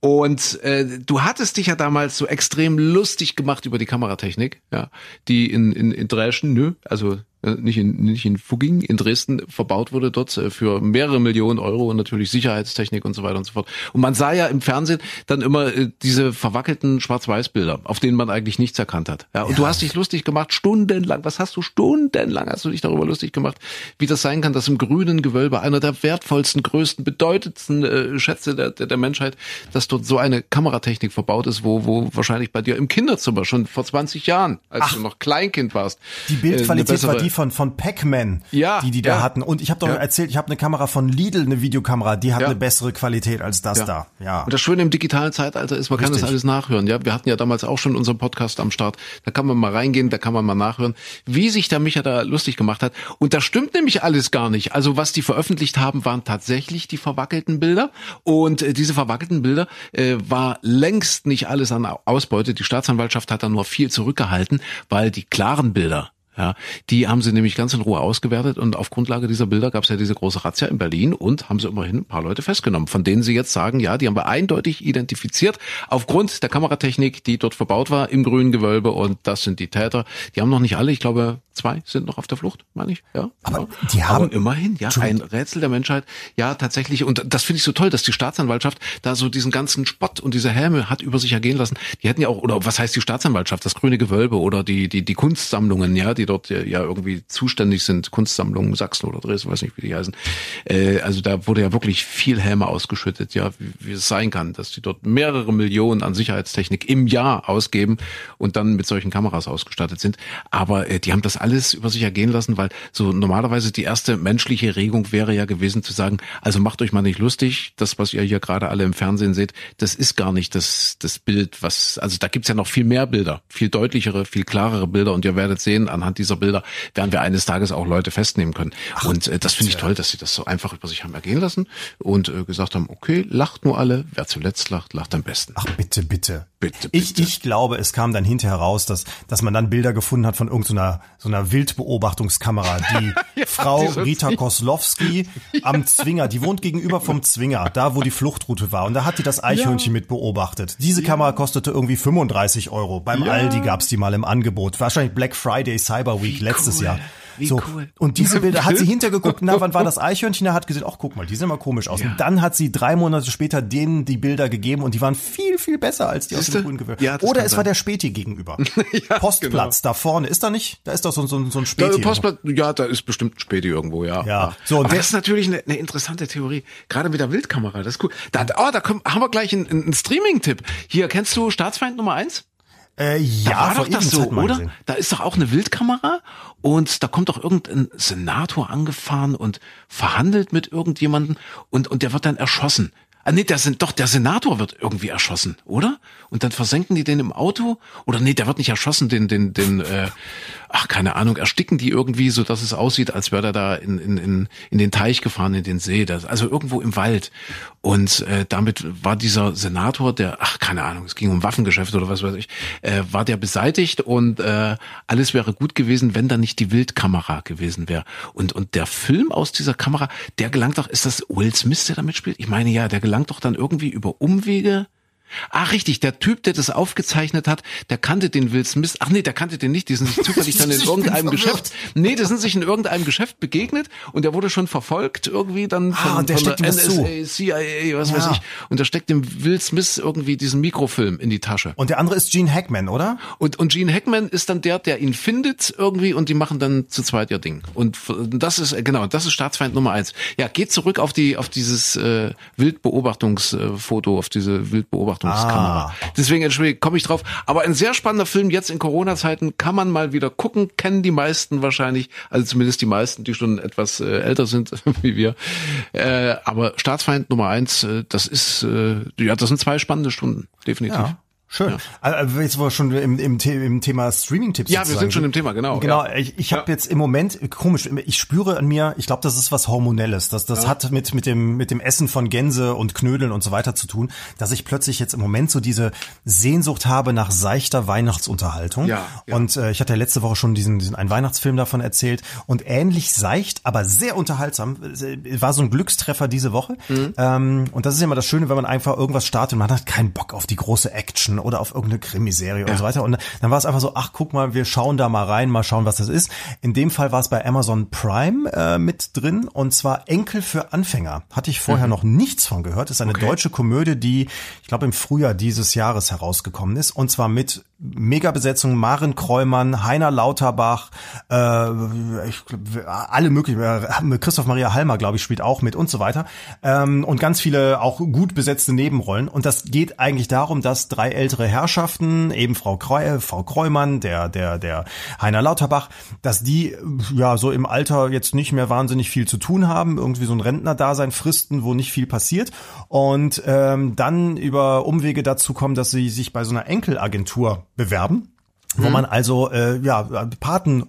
Speaker 2: Und äh, du hattest dich ja damals so extrem lustig gemacht über die Kameratechnik, ja, die in, in, in Dresden, nö, also äh, nicht in, nicht in Fugging in Dresden verbaut wurde dort äh, für mehrere Millionen Euro und natürlich Sicherheitstechnik und so weiter und so fort. Und man sah ja im Fernsehen dann immer äh, diese verwackelten Schwarz-Weiß-Bilder, auf denen man eigentlich nichts erkannt hat. Ja, und ja. du hast dich lustig gemacht, stundenlang. Was hast du stundenlang hast du dich darüber lustig gemacht, wie das sein kann, dass im grünen Gewölbe einer der wertvollsten, größten, bedeutendsten äh, Schätze der, der, der Menschheit, dass dort so eine Kameratechnik verbaut ist, wo, wo wahrscheinlich bei dir im Kinderzimmer schon vor 20 Jahren, als Ach, du noch Kleinkind warst,
Speaker 3: die Bildqualität war die von von Pac-Man,
Speaker 2: ja,
Speaker 3: die die da hatten. Und ich habe doch ja. erzählt, ich habe eine Kamera von Lidl, eine Videokamera, die hat ja. eine bessere Qualität als das da. Ja.
Speaker 2: Und das Schöne im digitalen Zeitalter ist, man Richtig. kann das alles nachhören. Ja, wir hatten ja damals auch schon unseren Podcast am Start. Da kann man mal reingehen, da kann man mal nachhören, wie sich der Micha da lustig gemacht hat. Und das stimmt nämlich alles gar nicht. Also was die veröffentlicht haben, waren tatsächlich die verwackelten Bilder. Und äh, diese verwackelten Bilder äh, war längst nicht alles an Ausbeute. Die Staatsanwaltschaft hat da nur viel zurückgehalten, weil die klaren Bilder ja, die haben sie nämlich ganz in Ruhe ausgewertet und auf Grundlage dieser Bilder gab es ja diese große Razzia in Berlin und haben sie immerhin ein paar Leute festgenommen, von denen sie jetzt sagen, ja, die haben wir eindeutig identifiziert aufgrund der Kameratechnik, die dort verbaut war im grünen Gewölbe und das sind die Täter. Die haben noch nicht alle, ich glaube, zwei sind noch auf der Flucht, meine ich. Ja,
Speaker 3: aber ja. die haben
Speaker 2: aber immerhin, ja, ein Rätsel der Menschheit. Ja, tatsächlich und das finde ich so toll, dass die Staatsanwaltschaft da so diesen ganzen Spott und diese Helme hat über sich ergehen lassen. Die hätten ja auch oder was heißt die Staatsanwaltschaft, das grüne Gewölbe oder die die die Kunstsammlungen, ja, die dort ja irgendwie zuständig sind, Kunstsammlungen Sachsen oder Dresden, weiß nicht, wie die heißen. Äh, also da wurde ja wirklich viel Helme ausgeschüttet, ja, wie, wie es sein kann, dass die dort mehrere Millionen an Sicherheitstechnik im Jahr ausgeben und dann mit solchen Kameras ausgestattet sind. Aber äh, die haben das alles über sich ergehen lassen, weil so normalerweise die erste menschliche Regung wäre ja gewesen zu sagen, also macht euch mal nicht lustig, das, was ihr hier gerade alle im Fernsehen seht, das ist gar nicht das, das Bild, was, also da gibt's ja noch viel mehr Bilder, viel deutlichere, viel klarere Bilder und ihr werdet sehen, anhand dieser Bilder werden wir eines Tages auch Leute festnehmen können. Ach, und äh, das finde ich toll, dass sie das so einfach über sich haben ergehen lassen und äh, gesagt haben, okay, lacht nur alle, wer zuletzt lacht, lacht am besten.
Speaker 3: Ach bitte, bitte.
Speaker 2: Bitte, bitte.
Speaker 3: Ich, ich glaube, es kam dann hinterher raus, dass, dass man dann Bilder gefunden hat von irgendeiner so einer Wildbeobachtungskamera, [LAUGHS] die ja, Frau die Rita Koslowski [LAUGHS] am Zwinger, die wohnt gegenüber vom Zwinger, da wo die Fluchtroute war. Und da hat die das Eichhörnchen ja. mit beobachtet. Diese ja. Kamera kostete irgendwie 35 Euro. Beim Aldi gab's die mal im Angebot. Wahrscheinlich Black Friday, Cyber Week Wie letztes cool. Jahr. Wie so. cool. Und diese Bilder hat sie hintergeguckt, na, wann war das [LAUGHS] Eichhörnchen? Er hat gesehen, ach, guck mal, die sehen mal komisch aus. Ja. Und dann hat sie drei Monate später denen die Bilder gegeben und die waren viel, viel besser als die Siehste? aus dem grünen Gewölbe. Ja, Oder es sein. war der Späti gegenüber. [LAUGHS] ja, Postplatz genau. da vorne. Ist da nicht? Da ist doch so, so, so ein Späti.
Speaker 2: Da, Postplatz, ja, da ist bestimmt ein Späti irgendwo, ja.
Speaker 3: Ja.
Speaker 2: So, Aber das ist natürlich eine, eine, interessante Theorie. Gerade mit der Wildkamera, das ist cool. Da, oh, da kommen, haben wir gleich einen, einen Streaming-Tipp. Hier, kennst du Staatsfeind Nummer eins?
Speaker 3: Äh, ja,
Speaker 2: da war doch das so, oder? Gesehen. Da ist doch auch eine Wildkamera und da kommt doch irgendein Senator angefahren und verhandelt mit irgendjemanden und, und der wird dann erschossen. Ah, nee, der doch, der Senator wird irgendwie erschossen, oder? Und dann versenken die den im Auto? Oder nee, der wird nicht erschossen, den, den, den, äh, ach, keine Ahnung, ersticken die irgendwie, so dass es aussieht, als wäre er da in, in, in, in den Teich gefahren, in den See, das, also irgendwo im Wald. Und äh, damit war dieser Senator, der, ach, keine Ahnung, es ging um Waffengeschäfte oder was weiß ich, äh, war der beseitigt und äh, alles wäre gut gewesen, wenn da nicht die Wildkamera gewesen wäre. Und, und der Film aus dieser Kamera, der gelangt doch, ist das Will Smith, der damit spielt? Ich meine ja, der gelangt doch dann irgendwie über Umwege Ah, richtig, der Typ, der das aufgezeichnet hat, der kannte den Will Smith. Ach nee, der kannte den nicht, die sind sich [LAUGHS] zufällig dann in irgendeinem Geschäft. Nee, die sind sich in irgendeinem Geschäft begegnet und der wurde schon verfolgt irgendwie dann
Speaker 3: von, ah, der, von der
Speaker 2: NSA, CIA, was ja. weiß ich. Und da steckt dem Will Smith irgendwie diesen Mikrofilm in die Tasche.
Speaker 3: Und der andere ist Gene Hackman, oder?
Speaker 2: Und, und Gene Hackman ist dann der, der ihn findet irgendwie und die machen dann zu zweit ihr Ding. Und das ist, genau, das ist Staatsfeind Nummer eins. Ja, geht zurück auf die, auf dieses äh, Wildbeobachtungsfoto, auf diese Wildbeobachtung Beobachtungskamera. Ah. Deswegen, entschuldige, komme ich drauf. Aber ein sehr spannender Film jetzt in Corona-Zeiten kann man mal wieder gucken. Kennen die meisten wahrscheinlich, also zumindest die meisten, die schon etwas äh, älter sind [LAUGHS] wie wir. Äh, aber Staatsfeind Nummer eins, äh, das ist, äh, ja, das sind zwei spannende Stunden, definitiv. Ja.
Speaker 3: Schön. Ja. Also jetzt wir schon im, im, im Thema Streaming-Tipps.
Speaker 2: Ja, wir sind schon im Thema, genau.
Speaker 3: Genau, ja. ich, ich habe ja. jetzt im Moment komisch, ich spüre an mir, ich glaube, das ist was hormonelles. Das, das hat mit mit dem mit dem Essen von Gänse und Knödeln und so weiter zu tun, dass ich plötzlich jetzt im Moment so diese Sehnsucht habe nach seichter Weihnachtsunterhaltung. Ja, ja. Und äh, ich hatte ja letzte Woche schon diesen, diesen einen Weihnachtsfilm davon erzählt und ähnlich seicht, aber sehr unterhaltsam äh, war so ein Glückstreffer diese Woche. Mhm. Ähm, und das ist immer das Schöne, wenn man einfach irgendwas startet und man hat keinen Bock auf die große Action Action oder auf irgendeine Krimiserie ja. und so weiter. Und dann war es einfach so, ach guck mal, wir schauen da mal rein, mal schauen, was das ist. In dem Fall war es bei Amazon Prime äh, mit drin und zwar Enkel für Anfänger. Hatte ich vorher mhm. noch nichts von gehört. Das ist eine okay. deutsche Komödie, die ich glaube im Frühjahr dieses Jahres herausgekommen ist und zwar mit Megabesetzung Maren Kräumann, Heiner Lauterbach, äh, ich, alle möglichen, äh, Christoph Maria Halmer, glaube ich, spielt auch mit und so weiter. Ähm, und ganz viele auch gut besetzte Nebenrollen. Und das geht eigentlich darum, dass drei ältere Herrschaften, eben Frau, Kreu, Frau Kräumann, der, der, der Heiner Lauterbach, dass die ja so im Alter jetzt nicht mehr wahnsinnig viel zu tun haben, irgendwie so ein Rentner-Dasein fristen, wo nicht viel passiert. Und ähm, dann über Umwege dazu kommen, dass sie sich bei so einer Enkelagentur bewerben, wo hm. man also äh, ja Paten äh,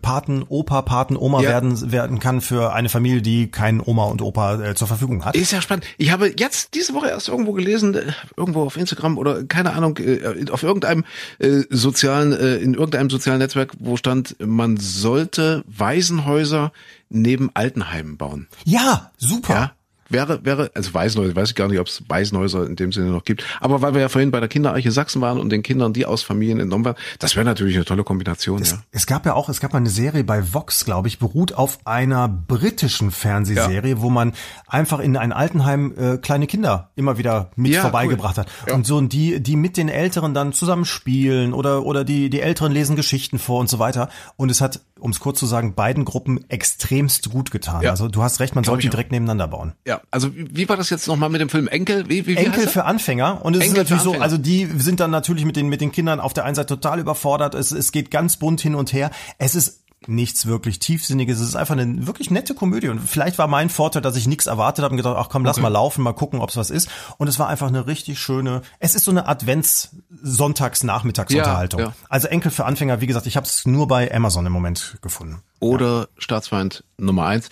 Speaker 3: Paten, Opa, Paten, Oma ja. werden werden kann für eine Familie, die keinen Oma und Opa äh, zur Verfügung hat.
Speaker 2: Ist ja spannend. Ich habe jetzt diese Woche erst irgendwo gelesen, äh, irgendwo auf Instagram oder keine Ahnung, äh, auf irgendeinem äh, sozialen, in irgendeinem sozialen Netzwerk, wo stand, man sollte Waisenhäuser neben Altenheimen bauen.
Speaker 3: Ja, super. Ja?
Speaker 2: Wäre, wäre, also Waisenhäuser, weiß ich gar nicht, ob es Waisenhäuser in dem Sinne noch gibt, aber weil wir ja vorhin bei der Kinderarche Sachsen waren und den Kindern, die aus Familien entnommen waren, das wäre natürlich eine tolle Kombination.
Speaker 3: Es,
Speaker 2: ja.
Speaker 3: es gab ja auch, es gab mal eine Serie bei Vox, glaube ich, beruht auf einer britischen Fernsehserie, ja. wo man einfach in ein Altenheim äh, kleine Kinder immer wieder mit ja, vorbeigebracht cool. hat. Und so, und die, die mit den Älteren dann zusammen spielen oder, oder die, die Älteren lesen Geschichten vor und so weiter. Und es hat, um es kurz zu sagen, beiden Gruppen extremst gut getan. Also du hast recht, man sollte die direkt nebeneinander bauen.
Speaker 2: Ja, also wie war das jetzt nochmal mit dem Film Enkel? Wie, wie, wie
Speaker 3: Enkel für Anfänger. Und es Enkel ist natürlich so, also die sind dann natürlich mit den, mit den Kindern auf der einen Seite total überfordert. Es, es geht ganz bunt hin und her. Es ist nichts wirklich tiefsinniges. Es ist einfach eine wirklich nette Komödie und vielleicht war mein Vorteil, dass ich nichts erwartet habe und gedacht, ach komm, lass okay. mal laufen, mal gucken, ob es was ist. Und es war einfach eine richtig schöne. Es ist so eine Advents-Sonntags-Nachmittagsunterhaltung. Ja, ja. Also Enkel für Anfänger. Wie gesagt, ich habe es nur bei Amazon im Moment gefunden.
Speaker 2: Oder ja. Staatsfeind Nummer eins.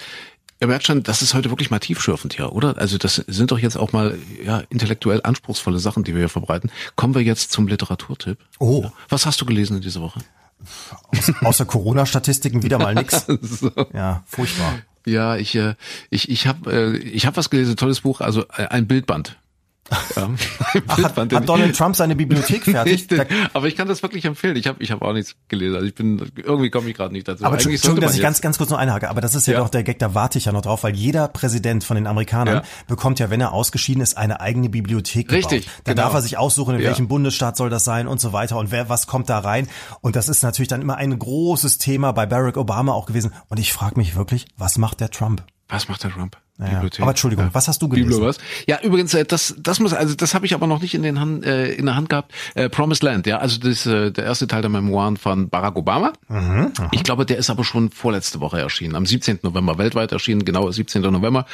Speaker 2: Ihr merkt schon, das ist heute wirklich mal tiefschürfend hier, oder? Also das sind doch jetzt auch mal ja, intellektuell anspruchsvolle Sachen, die wir hier verbreiten. Kommen wir jetzt zum Literaturtipp.
Speaker 3: Oh.
Speaker 2: Was hast du gelesen in dieser Woche?
Speaker 3: Aus, außer Corona-Statistiken wieder mal nix. [LAUGHS] so. Ja, furchtbar.
Speaker 2: Ja, ich, äh, ich, ich habe äh, ich hab was gelesen, tolles Buch, also äh, ein Bildband. [LAUGHS]
Speaker 3: Ja. Ach, hat, hat, Donald Trump seine Bibliothek [LAUGHS] fertig?
Speaker 2: aber ich kann das wirklich empfehlen. Ich habe ich hab auch nichts gelesen. Also ich bin irgendwie komme ich gerade nicht dazu.
Speaker 3: Aber Eigentlich Entschuldigung, dass ich ganz ganz kurz noch einhake. Aber das ist ja, ja, doch der Gag. Da warte ich ja noch drauf, weil jeder Präsident von den Amerikanern ja. bekommt ja, wenn er ausgeschieden ist, eine eigene Bibliothek gebaut.
Speaker 2: Richtig.
Speaker 3: Dann genau. darf er sich aussuchen, in ja. welchem Bundesstaat soll das sein und so weiter und wer was kommt da rein. Und das ist natürlich dann immer ein großes Thema bei Barack Obama auch gewesen. Und ich frage mich wirklich, was macht der Trump?
Speaker 2: Was macht der Trump?
Speaker 3: Naja. Bibliothek. Aber Entschuldigung, was hast du gelesen? Biblo was?
Speaker 2: Ja, übrigens, äh, das, das muss, also das habe ich aber noch nicht in, den Hand, äh, in der Hand gehabt. Äh, Promised Land, ja, also das, äh, der erste Teil der Memoiren von Barack Obama. Mhm, ich glaube, der ist aber schon vorletzte Woche erschienen, am 17. November weltweit erschienen, genau 17. November.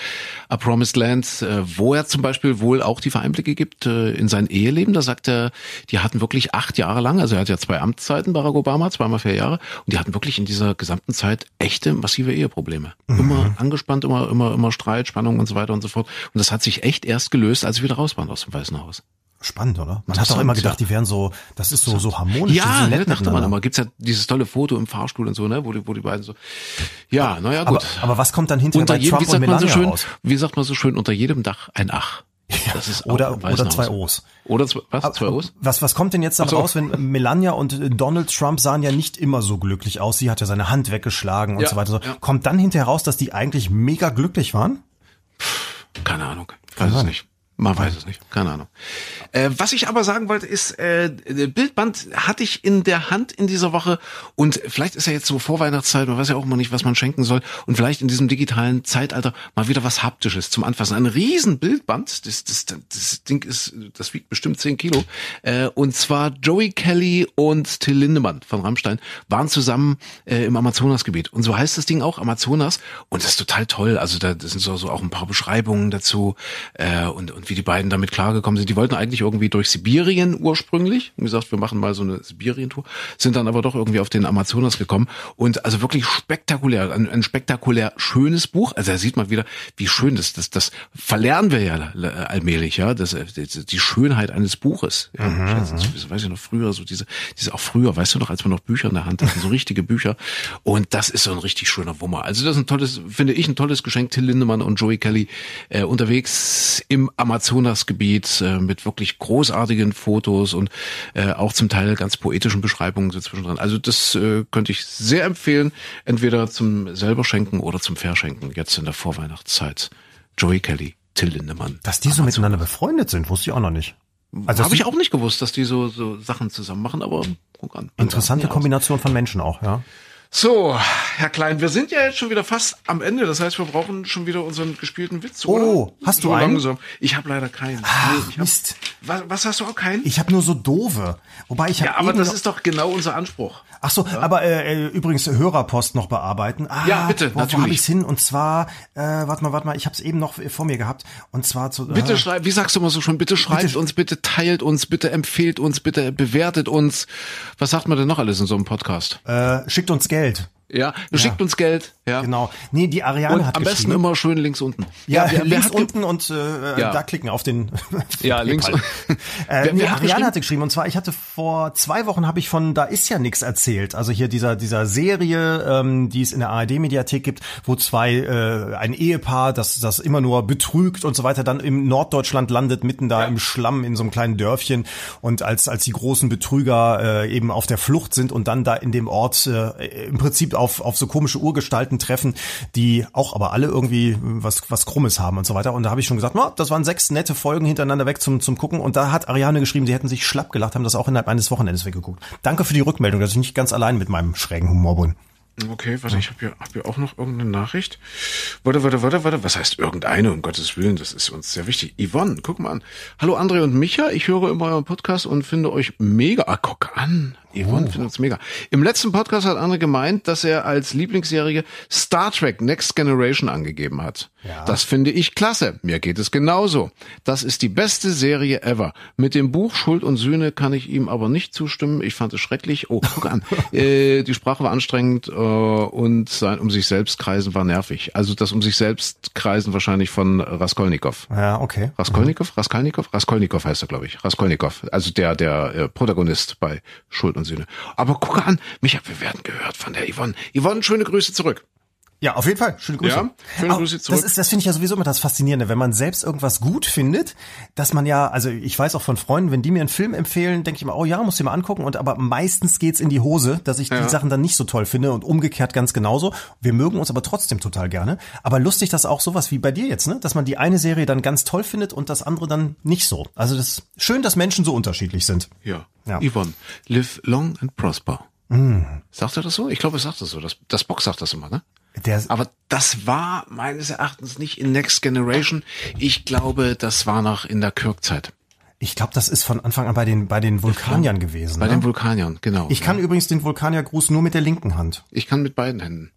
Speaker 2: A Promised Land, äh, wo er zum Beispiel wohl auch die Vereinblicke gibt äh, in sein Eheleben. Da sagt er, die hatten wirklich acht Jahre lang, also er hat ja zwei Amtszeiten, Barack Obama, zweimal vier Jahre, und die hatten wirklich in dieser gesamten Zeit echte massive Eheprobleme. Mhm. Immer angespannt, immer, immer, immer Streit, Spannung und so weiter und so fort. Und das hat sich echt erst gelöst, als sie wieder raus waren aus dem Weißen Haus.
Speaker 3: Spannend, oder? Man hat doch immer gedacht, die wären so, das ist so, so harmonisch.
Speaker 2: Ja, ne, dachte man immer. Gibt's ja dieses tolle Foto im Fahrstuhl und so, ne, wo die, wo die beiden so, ja, naja, gut.
Speaker 3: Aber, aber was kommt dann hinterher
Speaker 2: unter bei jedem, Trump wie sagt man so schön, raus? Wie sagt man so schön, unter jedem Dach ein Ach.
Speaker 3: Ja, das ist oder, oder zwei O's.
Speaker 2: Oder zwei, was? Zwei O's?
Speaker 3: Was, was kommt denn jetzt dann so. raus, wenn Melania und Donald Trump sahen ja nicht immer so glücklich aus. Sie hat ja seine Hand weggeschlagen und ja, so weiter. Ja. Kommt dann hinterher raus, dass die eigentlich mega glücklich waren?
Speaker 2: Keine Ahnung. Weiß es nicht. Man weiß es nicht, keine Ahnung. Äh, was ich aber sagen wollte, ist, äh, Bildband hatte ich in der Hand in dieser Woche. Und vielleicht ist ja jetzt so Vorweihnachtszeit, man weiß ja auch immer nicht, was man schenken soll. Und vielleicht in diesem digitalen Zeitalter mal wieder was Haptisches zum Anfassen. Ein riesen Bildband, das, das, das Ding ist, das wiegt bestimmt 10 Kilo. Äh, und zwar Joey Kelly und Till Lindemann von Rammstein waren zusammen äh, im Amazonasgebiet. Und so heißt das Ding auch, Amazonas. Und das ist total toll, also da das sind so, so auch ein paar Beschreibungen dazu äh, und, und wie die beiden damit klargekommen sind. Die wollten eigentlich irgendwie durch Sibirien ursprünglich und gesagt, wir machen mal so eine Sibirien-Tour, sind dann aber doch irgendwie auf den Amazonas gekommen und also wirklich spektakulär, ein, ein spektakulär schönes Buch. Also da sieht man wieder, wie schön das, das, das verlernen wir ja allmählich, ja, das, die Schönheit eines Buches. Ja, mhm. das weiß ich noch früher, so diese, diese auch früher, weißt du noch, als wir noch Bücher in der Hand hatten, so richtige Bücher. Und das ist so ein richtig schöner Wummer. Also das ist ein tolles, finde ich, ein tolles Geschenk. Till Lindemann und Joey Kelly äh, unterwegs im Amazonas Amazonasgebiet äh, mit wirklich großartigen Fotos und äh, auch zum Teil ganz poetischen Beschreibungen so zwischendrin. Also das äh, könnte ich sehr empfehlen, entweder zum selber schenken oder zum Verschenken jetzt in der Vorweihnachtszeit. Joey Kelly, Till Lindemann.
Speaker 3: Dass die so miteinander befreundet sind, wusste ich auch noch nicht.
Speaker 2: Also habe ich auch nicht gewusst, dass die so, so Sachen zusammen machen, aber guck an.
Speaker 3: Interessante. Kombination von Menschen auch, ja.
Speaker 2: So, Herr Klein, wir sind ja jetzt schon wieder fast am Ende. Das heißt, wir brauchen schon wieder unseren gespielten Witz, oder?
Speaker 3: Oh, hast du
Speaker 2: so
Speaker 3: einen?
Speaker 2: Langsam. Ich habe leider keinen.
Speaker 3: Ach,
Speaker 2: Nee, ich hab,
Speaker 3: Mist.
Speaker 2: Was, was hast du auch keinen?
Speaker 3: Ich habe nur so doofe. Wobei ich habe
Speaker 2: ja, aber das ist doch genau unser Anspruch.
Speaker 3: Ach so, aber äh, äh, übrigens Hörerpost noch bearbeiten. Ah,
Speaker 2: Ja, bitte,
Speaker 3: wo, Wo
Speaker 2: natürlich.
Speaker 3: habe ich's hin? Und zwar, äh, warte mal, warte mal, ich habe es eben noch vor mir gehabt. Und zwar zu.
Speaker 2: Bitte
Speaker 3: äh,
Speaker 2: schreibt, wie sagst du immer so schon, bitte schreibt
Speaker 3: Bitte-
Speaker 2: uns, bitte teilt uns, bitte empfehlt uns, bitte bewertet uns. Was sagt man denn noch alles in so einem Podcast?
Speaker 3: äh, schickt uns Geld.
Speaker 2: Ja, schickt uns Geld. Ja.
Speaker 3: Genau. Nee, die Ariane
Speaker 2: Und
Speaker 3: hat
Speaker 2: am besten immer schön links unten.
Speaker 3: Ja,
Speaker 2: wer, [LAUGHS] wer
Speaker 3: links
Speaker 2: ge-
Speaker 3: unten und äh,
Speaker 2: Ja.
Speaker 3: da klicken auf den. [LAUGHS]
Speaker 2: Ja, links. [LAUGHS]
Speaker 3: Äh,
Speaker 2: Wer-
Speaker 3: nee,
Speaker 2: wer hat
Speaker 3: Ariane
Speaker 2: geschrieben?
Speaker 3: hatte geschrieben und zwar ich hatte vor zwei Wochen habe ich von da ist ja nichts erzählt. Also hier dieser dieser Serie, ähm, die es in der ARD Mediathek gibt, wo zwei äh, ein Ehepaar, das das immer nur betrügt und so weiter, dann im Norddeutschland landet, mitten da im Schlamm in so einem kleinen Dörfchen und als als die großen Betrüger äh, eben auf der Flucht sind und dann da in dem Ort äh, im Prinzip auf auf so komische Urgestalten treffen, die auch aber alle irgendwie was was krummes haben und so weiter und da habe ich schon gesagt, na, das waren sechs nette Folgen hintereinander weg zum zum gucken und da hat Ariane geschrieben, sie hätten sich schlapp gelacht, haben das auch innerhalb eines Wochenendes weggeguckt. Danke für die Rückmeldung, dass ich nicht ganz allein mit meinem schrägen Humor bin.
Speaker 2: Okay, warte, ich habe hier, hab hier auch noch irgendeine Nachricht. Warte, warte, warte, warte. Was heißt irgendeine? Um Gottes Willen, das ist uns sehr wichtig. Yvonne, guck mal an. Hallo André und Micha, ich höre immer euren Podcast und finde euch mega. Ah, guck an. Yvonne findet uns mega. Im letzten Podcast hat André gemeint, dass er als Lieblingsserie Star Trek Next Generation angegeben hat.
Speaker 3: Ja.
Speaker 2: Das finde ich klasse. Mir geht es genauso. Das ist die beste Serie ever. Mit dem Buch Schuld und Sühne kann ich ihm aber nicht zustimmen. Ich fand es schrecklich. Oh, guck an. [LAUGHS] äh, die Sprache war anstrengend äh, und sein um sich selbst kreisen war nervig. Also das um sich selbst kreisen wahrscheinlich von Raskolnikow.
Speaker 3: Ja, okay.
Speaker 2: Raskolnikow? Raskolnikow? Raskolnikow heißt er, glaube ich. Raskolnikow. Also der, der äh, Protagonist bei Schuld und Sühne. Aber guck an, Micha, wir werden gehört von der Yvonne. Yvonne, schöne Grüße zurück.
Speaker 3: Ja, auf jeden Fall. Schöne Grüße.
Speaker 2: Ja, schöne Grüße zurück.
Speaker 3: Das, ist, das finde ich ja sowieso immer das Faszinierende, wenn man selbst irgendwas gut findet, dass man ja, also ich weiß auch von Freunden, wenn die mir einen Film empfehlen, denke ich immer, oh ja, muss ich mal angucken. Und aber meistens geht's in die Hose, dass ich
Speaker 2: Ja.
Speaker 3: die Sachen dann nicht so toll finde und umgekehrt ganz genauso. Wir mögen uns aber trotzdem total gerne. Aber lustig, dass auch sowas wie bei dir jetzt, ne? Dass man die eine Serie dann ganz toll findet und das andere dann nicht so. Also das ist schön, dass Menschen so unterschiedlich sind.
Speaker 2: Ja.
Speaker 3: Ja.
Speaker 2: Yvonne, live long and prosper. Sagt er das so? Ich glaube, er sagt das so. Das, das Box sagt das immer, ne?
Speaker 3: Der,
Speaker 2: Aber das war meines Erachtens nicht in Next Generation. Ich glaube, das war noch in der Kirk-Zeit.
Speaker 3: ich glaube, das ist von Anfang an bei den bei den Vulkaniern gewesen.
Speaker 2: Bei
Speaker 3: ne?
Speaker 2: den Vulkaniern, genau.
Speaker 3: ich kann
Speaker 2: ja.
Speaker 3: übrigens den Vulkaniergruß nur mit der linken Hand.
Speaker 2: ich kann mit beiden Händen.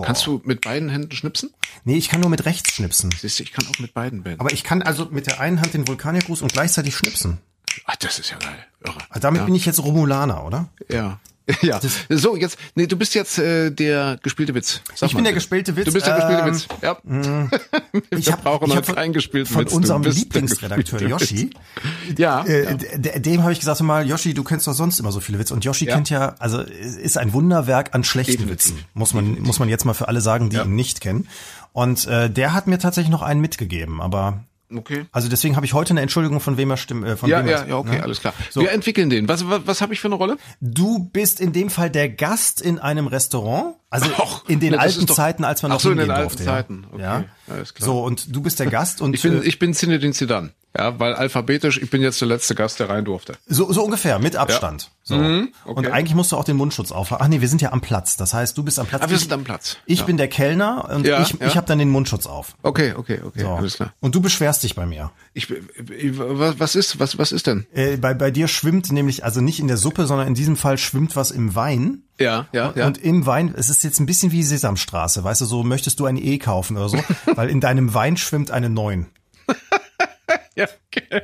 Speaker 2: Kannst du mit beiden Händen schnipsen?
Speaker 3: Nee, ich kann nur mit rechts schnipsen.
Speaker 2: Siehst du, ich kann auch mit beiden Händen.
Speaker 3: Aber ich kann also mit der einen Hand den Vulkaniergruß und gleichzeitig schnipsen.
Speaker 2: Ach, das ist ja geil. Irre.
Speaker 3: Also damit
Speaker 2: ja.
Speaker 3: bin ich jetzt Romulaner, oder?
Speaker 2: Ja. [LAUGHS] Ja. So, jetzt, nee, du bist jetzt äh, der gespielte Witz. Sag
Speaker 3: Ich
Speaker 2: mal
Speaker 3: bin der gespielte Witz.
Speaker 2: Du bist der gespielte
Speaker 3: Ähm,
Speaker 2: Witz. Ja. [LAUGHS]
Speaker 3: Ich
Speaker 2: Wir
Speaker 3: hab-
Speaker 2: brauchen
Speaker 3: ich
Speaker 2: noch
Speaker 3: hab von-
Speaker 2: keinen gespielten
Speaker 3: Von
Speaker 2: Witz.
Speaker 3: Unserem Lieblingsredakteur Yoshi.
Speaker 2: Ja.
Speaker 3: Äh,
Speaker 2: ja.
Speaker 3: Dem habe ich gesagt, mal, Yoshi, du kennst doch sonst immer so viele Witze. Und Yoshi
Speaker 2: Ja.
Speaker 3: kennt ja, also ist ein Wunderwerk an schlechten. Witzen. Muss man, muss man jetzt mal für alle sagen, die
Speaker 2: Ja.
Speaker 3: ihn nicht kennen. Und äh, der hat mir tatsächlich noch einen mitgegeben, aber
Speaker 2: Okay.
Speaker 3: also deswegen habe ich heute eine Entschuldigung von wem er stimmt. Äh, von
Speaker 2: Ja,
Speaker 3: wem
Speaker 2: ja, ja, okay,
Speaker 3: ne?
Speaker 2: alles klar.
Speaker 3: So.
Speaker 2: Wir entwickeln den. Was, was, was habe ich für eine Rolle?
Speaker 3: Du bist in dem Fall der Gast in einem Restaurant, also [LAUGHS]
Speaker 2: Ach,
Speaker 3: in den
Speaker 2: ne,
Speaker 3: alten
Speaker 2: doch-
Speaker 3: Zeiten, als man
Speaker 2: Ach
Speaker 3: noch
Speaker 2: so, in den alten
Speaker 3: durfte.
Speaker 2: Zeiten.
Speaker 3: Ja.
Speaker 2: Okay,
Speaker 3: Ja.
Speaker 2: alles klar.
Speaker 3: So und du bist der Gast und
Speaker 2: Ich bin,
Speaker 3: äh,
Speaker 2: ich bin Zinedine Zidane. Ja, weil alphabetisch, ich bin jetzt der letzte Gast, der rein durfte.
Speaker 3: so, so ungefähr mit Abstand. So.
Speaker 2: Mhm,
Speaker 3: Und
Speaker 2: okay.
Speaker 3: eigentlich musst du auch den Mundschutz aufhaben. Ach nee, wir sind ja am Platz. Das heißt, du bist am Platz.
Speaker 2: Aber wir sind am Platz.
Speaker 3: Ich
Speaker 2: ja.
Speaker 3: bin der Kellner und
Speaker 2: Ja,
Speaker 3: ich,
Speaker 2: ja.
Speaker 3: ich habe dann den Mundschutz auf.
Speaker 2: Okay, okay, okay,
Speaker 3: So.
Speaker 2: alles klar.
Speaker 3: Und du beschwerst dich bei mir.
Speaker 2: Ich, ich, was was ist, was, was ist denn?
Speaker 3: Äh, bei, bei dir schwimmt nämlich, also nicht in der Suppe, sondern in diesem Fall schwimmt was im Wein.
Speaker 2: Ja, ja, ja.
Speaker 3: Und im Wein, es ist jetzt ein bisschen wie Sesamstraße, weißt du, so möchtest du ein E kaufen oder so, [LAUGHS] weil in deinem Wein schwimmt eine Neun. [LAUGHS] [LAUGHS]
Speaker 2: Ja, okay.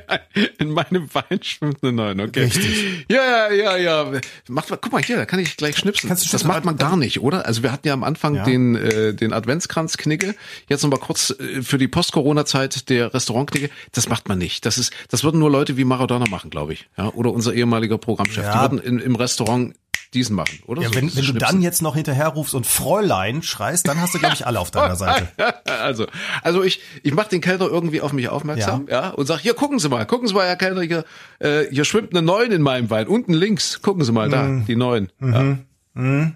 Speaker 2: In meinem Wein schwimmt eine Neun, okay.
Speaker 3: Richtig.
Speaker 2: Ja, ja, ja, ja. Macht mal, guck mal hier, da kann ich gleich schnipsen.
Speaker 3: Kannst du
Speaker 2: das macht man gar nicht, oder? Also wir hatten ja am Anfang
Speaker 3: Ja.
Speaker 2: den, äh, den Adventskranz-Knigge. Jetzt noch mal kurz äh, für die Post-Corona-Zeit der Restaurant-Knigge. Das macht man nicht. Das ist, das würden nur Leute wie Maradona machen, glaube ich. Ja, oder unser ehemaliger Programmchef.
Speaker 3: Ja.
Speaker 2: Die würden in, im Restaurant diesen machen, oder?
Speaker 3: Ja,
Speaker 2: So
Speaker 3: wenn, wenn du dann jetzt noch hinterher rufst und Fräulein schreist, dann hast du, glaube ich, alle auf deiner Seite. [LAUGHS]
Speaker 2: also, also ich, ich mache den Kellner irgendwie auf mich aufmerksam, ja, und sag, hier gucken Sie mal, gucken Sie mal, Herr Kellner, hier, äh, hier schwimmt eine Neun in meinem Wein, unten links, gucken Sie mal da,
Speaker 3: Mhm.
Speaker 2: die Neun. Ja.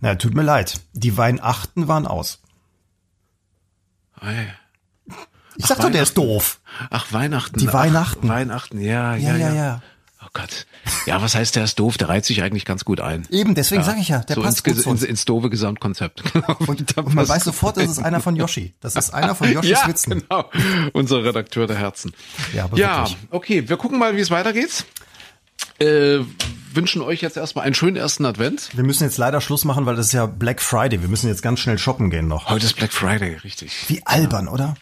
Speaker 3: Na, tut mir leid. Die Weihnachten waren aus.
Speaker 2: Ei.
Speaker 3: Ich sag doch, der ist doof.
Speaker 2: Ach, Weihnachten.
Speaker 3: Die
Speaker 2: Ach,
Speaker 3: Weihnachten.
Speaker 2: Weihnachten, ja,
Speaker 3: Ja,
Speaker 2: ja,
Speaker 3: ja,
Speaker 2: ja,
Speaker 3: ja.
Speaker 2: Oh Gott. Ja, was heißt, der ist doof? Der reiht sich eigentlich ganz gut ein.
Speaker 3: Eben, deswegen sage ich ja, der
Speaker 2: so
Speaker 3: passt
Speaker 2: ins,
Speaker 3: gut
Speaker 2: ins, ins doofe Gesamtkonzept. [LAUGHS] Genau.
Speaker 3: Und, und man weiß sofort, das ist einer von Yoshi. Das ist einer von Yoshis
Speaker 2: ja,
Speaker 3: Witzen.
Speaker 2: genau. Unser Redakteur der Herzen.
Speaker 3: Ja, aber
Speaker 2: ja
Speaker 3: wirklich.
Speaker 2: okay. Wir gucken mal, wie es weitergeht. Äh, wünschen euch jetzt erstmal einen schönen ersten Advent.
Speaker 3: Wir müssen jetzt leider Schluss machen, weil das ist ja Black Friday. Wir müssen jetzt ganz schnell shoppen gehen noch.
Speaker 2: Heute ist Black Friday, richtig.
Speaker 3: Wie albern, oder?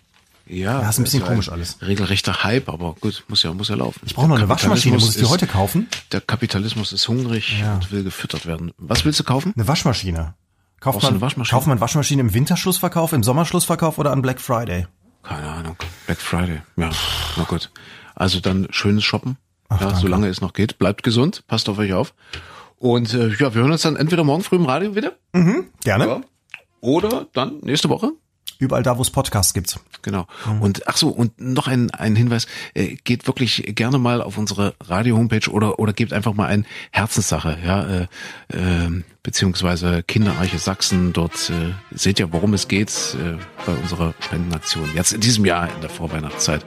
Speaker 2: Ja,
Speaker 3: Ja, ist ein bisschen
Speaker 2: das
Speaker 3: komisch alles.
Speaker 2: Regelrechter Hype, aber gut, muss ja, muss ja laufen.
Speaker 3: Ich brauche noch eine Waschmaschine. Muss ich die heute kaufen?
Speaker 2: Der Kapitalismus ist hungrig und will gefüttert werden. Was willst du kaufen?
Speaker 3: Eine Waschmaschine. Kauft man,
Speaker 2: eine Waschmaschine?
Speaker 3: Kauft man Waschmaschine im Winterschlussverkauf, im Sommerschlussverkauf oder an Black Friday?
Speaker 2: Keine Ahnung. Black Friday. Ja, na gut. Also dann schönes Shoppen. ja,
Speaker 3: danke.
Speaker 2: solange es noch geht. Bleibt gesund, passt auf euch auf. Und äh, ja, wir hören uns dann entweder morgen früh im Radio wieder.
Speaker 3: Gerne.
Speaker 2: Ja. Oder dann nächste Woche.
Speaker 3: Überall da, wo es Podcasts gibt.
Speaker 2: Genau. Und ach so, und noch ein, ein Hinweis, äh, geht wirklich gerne mal auf unsere Radio-Homepage oder oder gebt einfach mal ein Herzenssache, ja, äh, äh, beziehungsweise Kinderarche Sachsen, dort äh, seht ihr, worum es geht äh, bei unserer Spendenaktion. Jetzt in diesem Jahr in der Vorweihnachtszeit.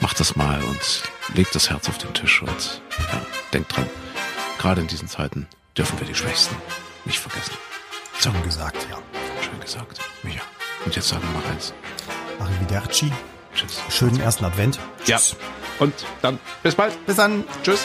Speaker 2: Macht das mal und legt das Herz auf den Tisch und ja, denkt dran, gerade in diesen Zeiten dürfen wir die Schwächsten nicht vergessen. So,
Speaker 3: Schön gesagt, ja.
Speaker 2: schön gesagt. Micha. Und jetzt sagen wir mal eins.
Speaker 3: Arrivederci.
Speaker 2: Tschüss.
Speaker 3: Schönen ersten Advent.
Speaker 2: Ja. Und dann bis bald.
Speaker 3: Bis dann.
Speaker 2: Tschüss.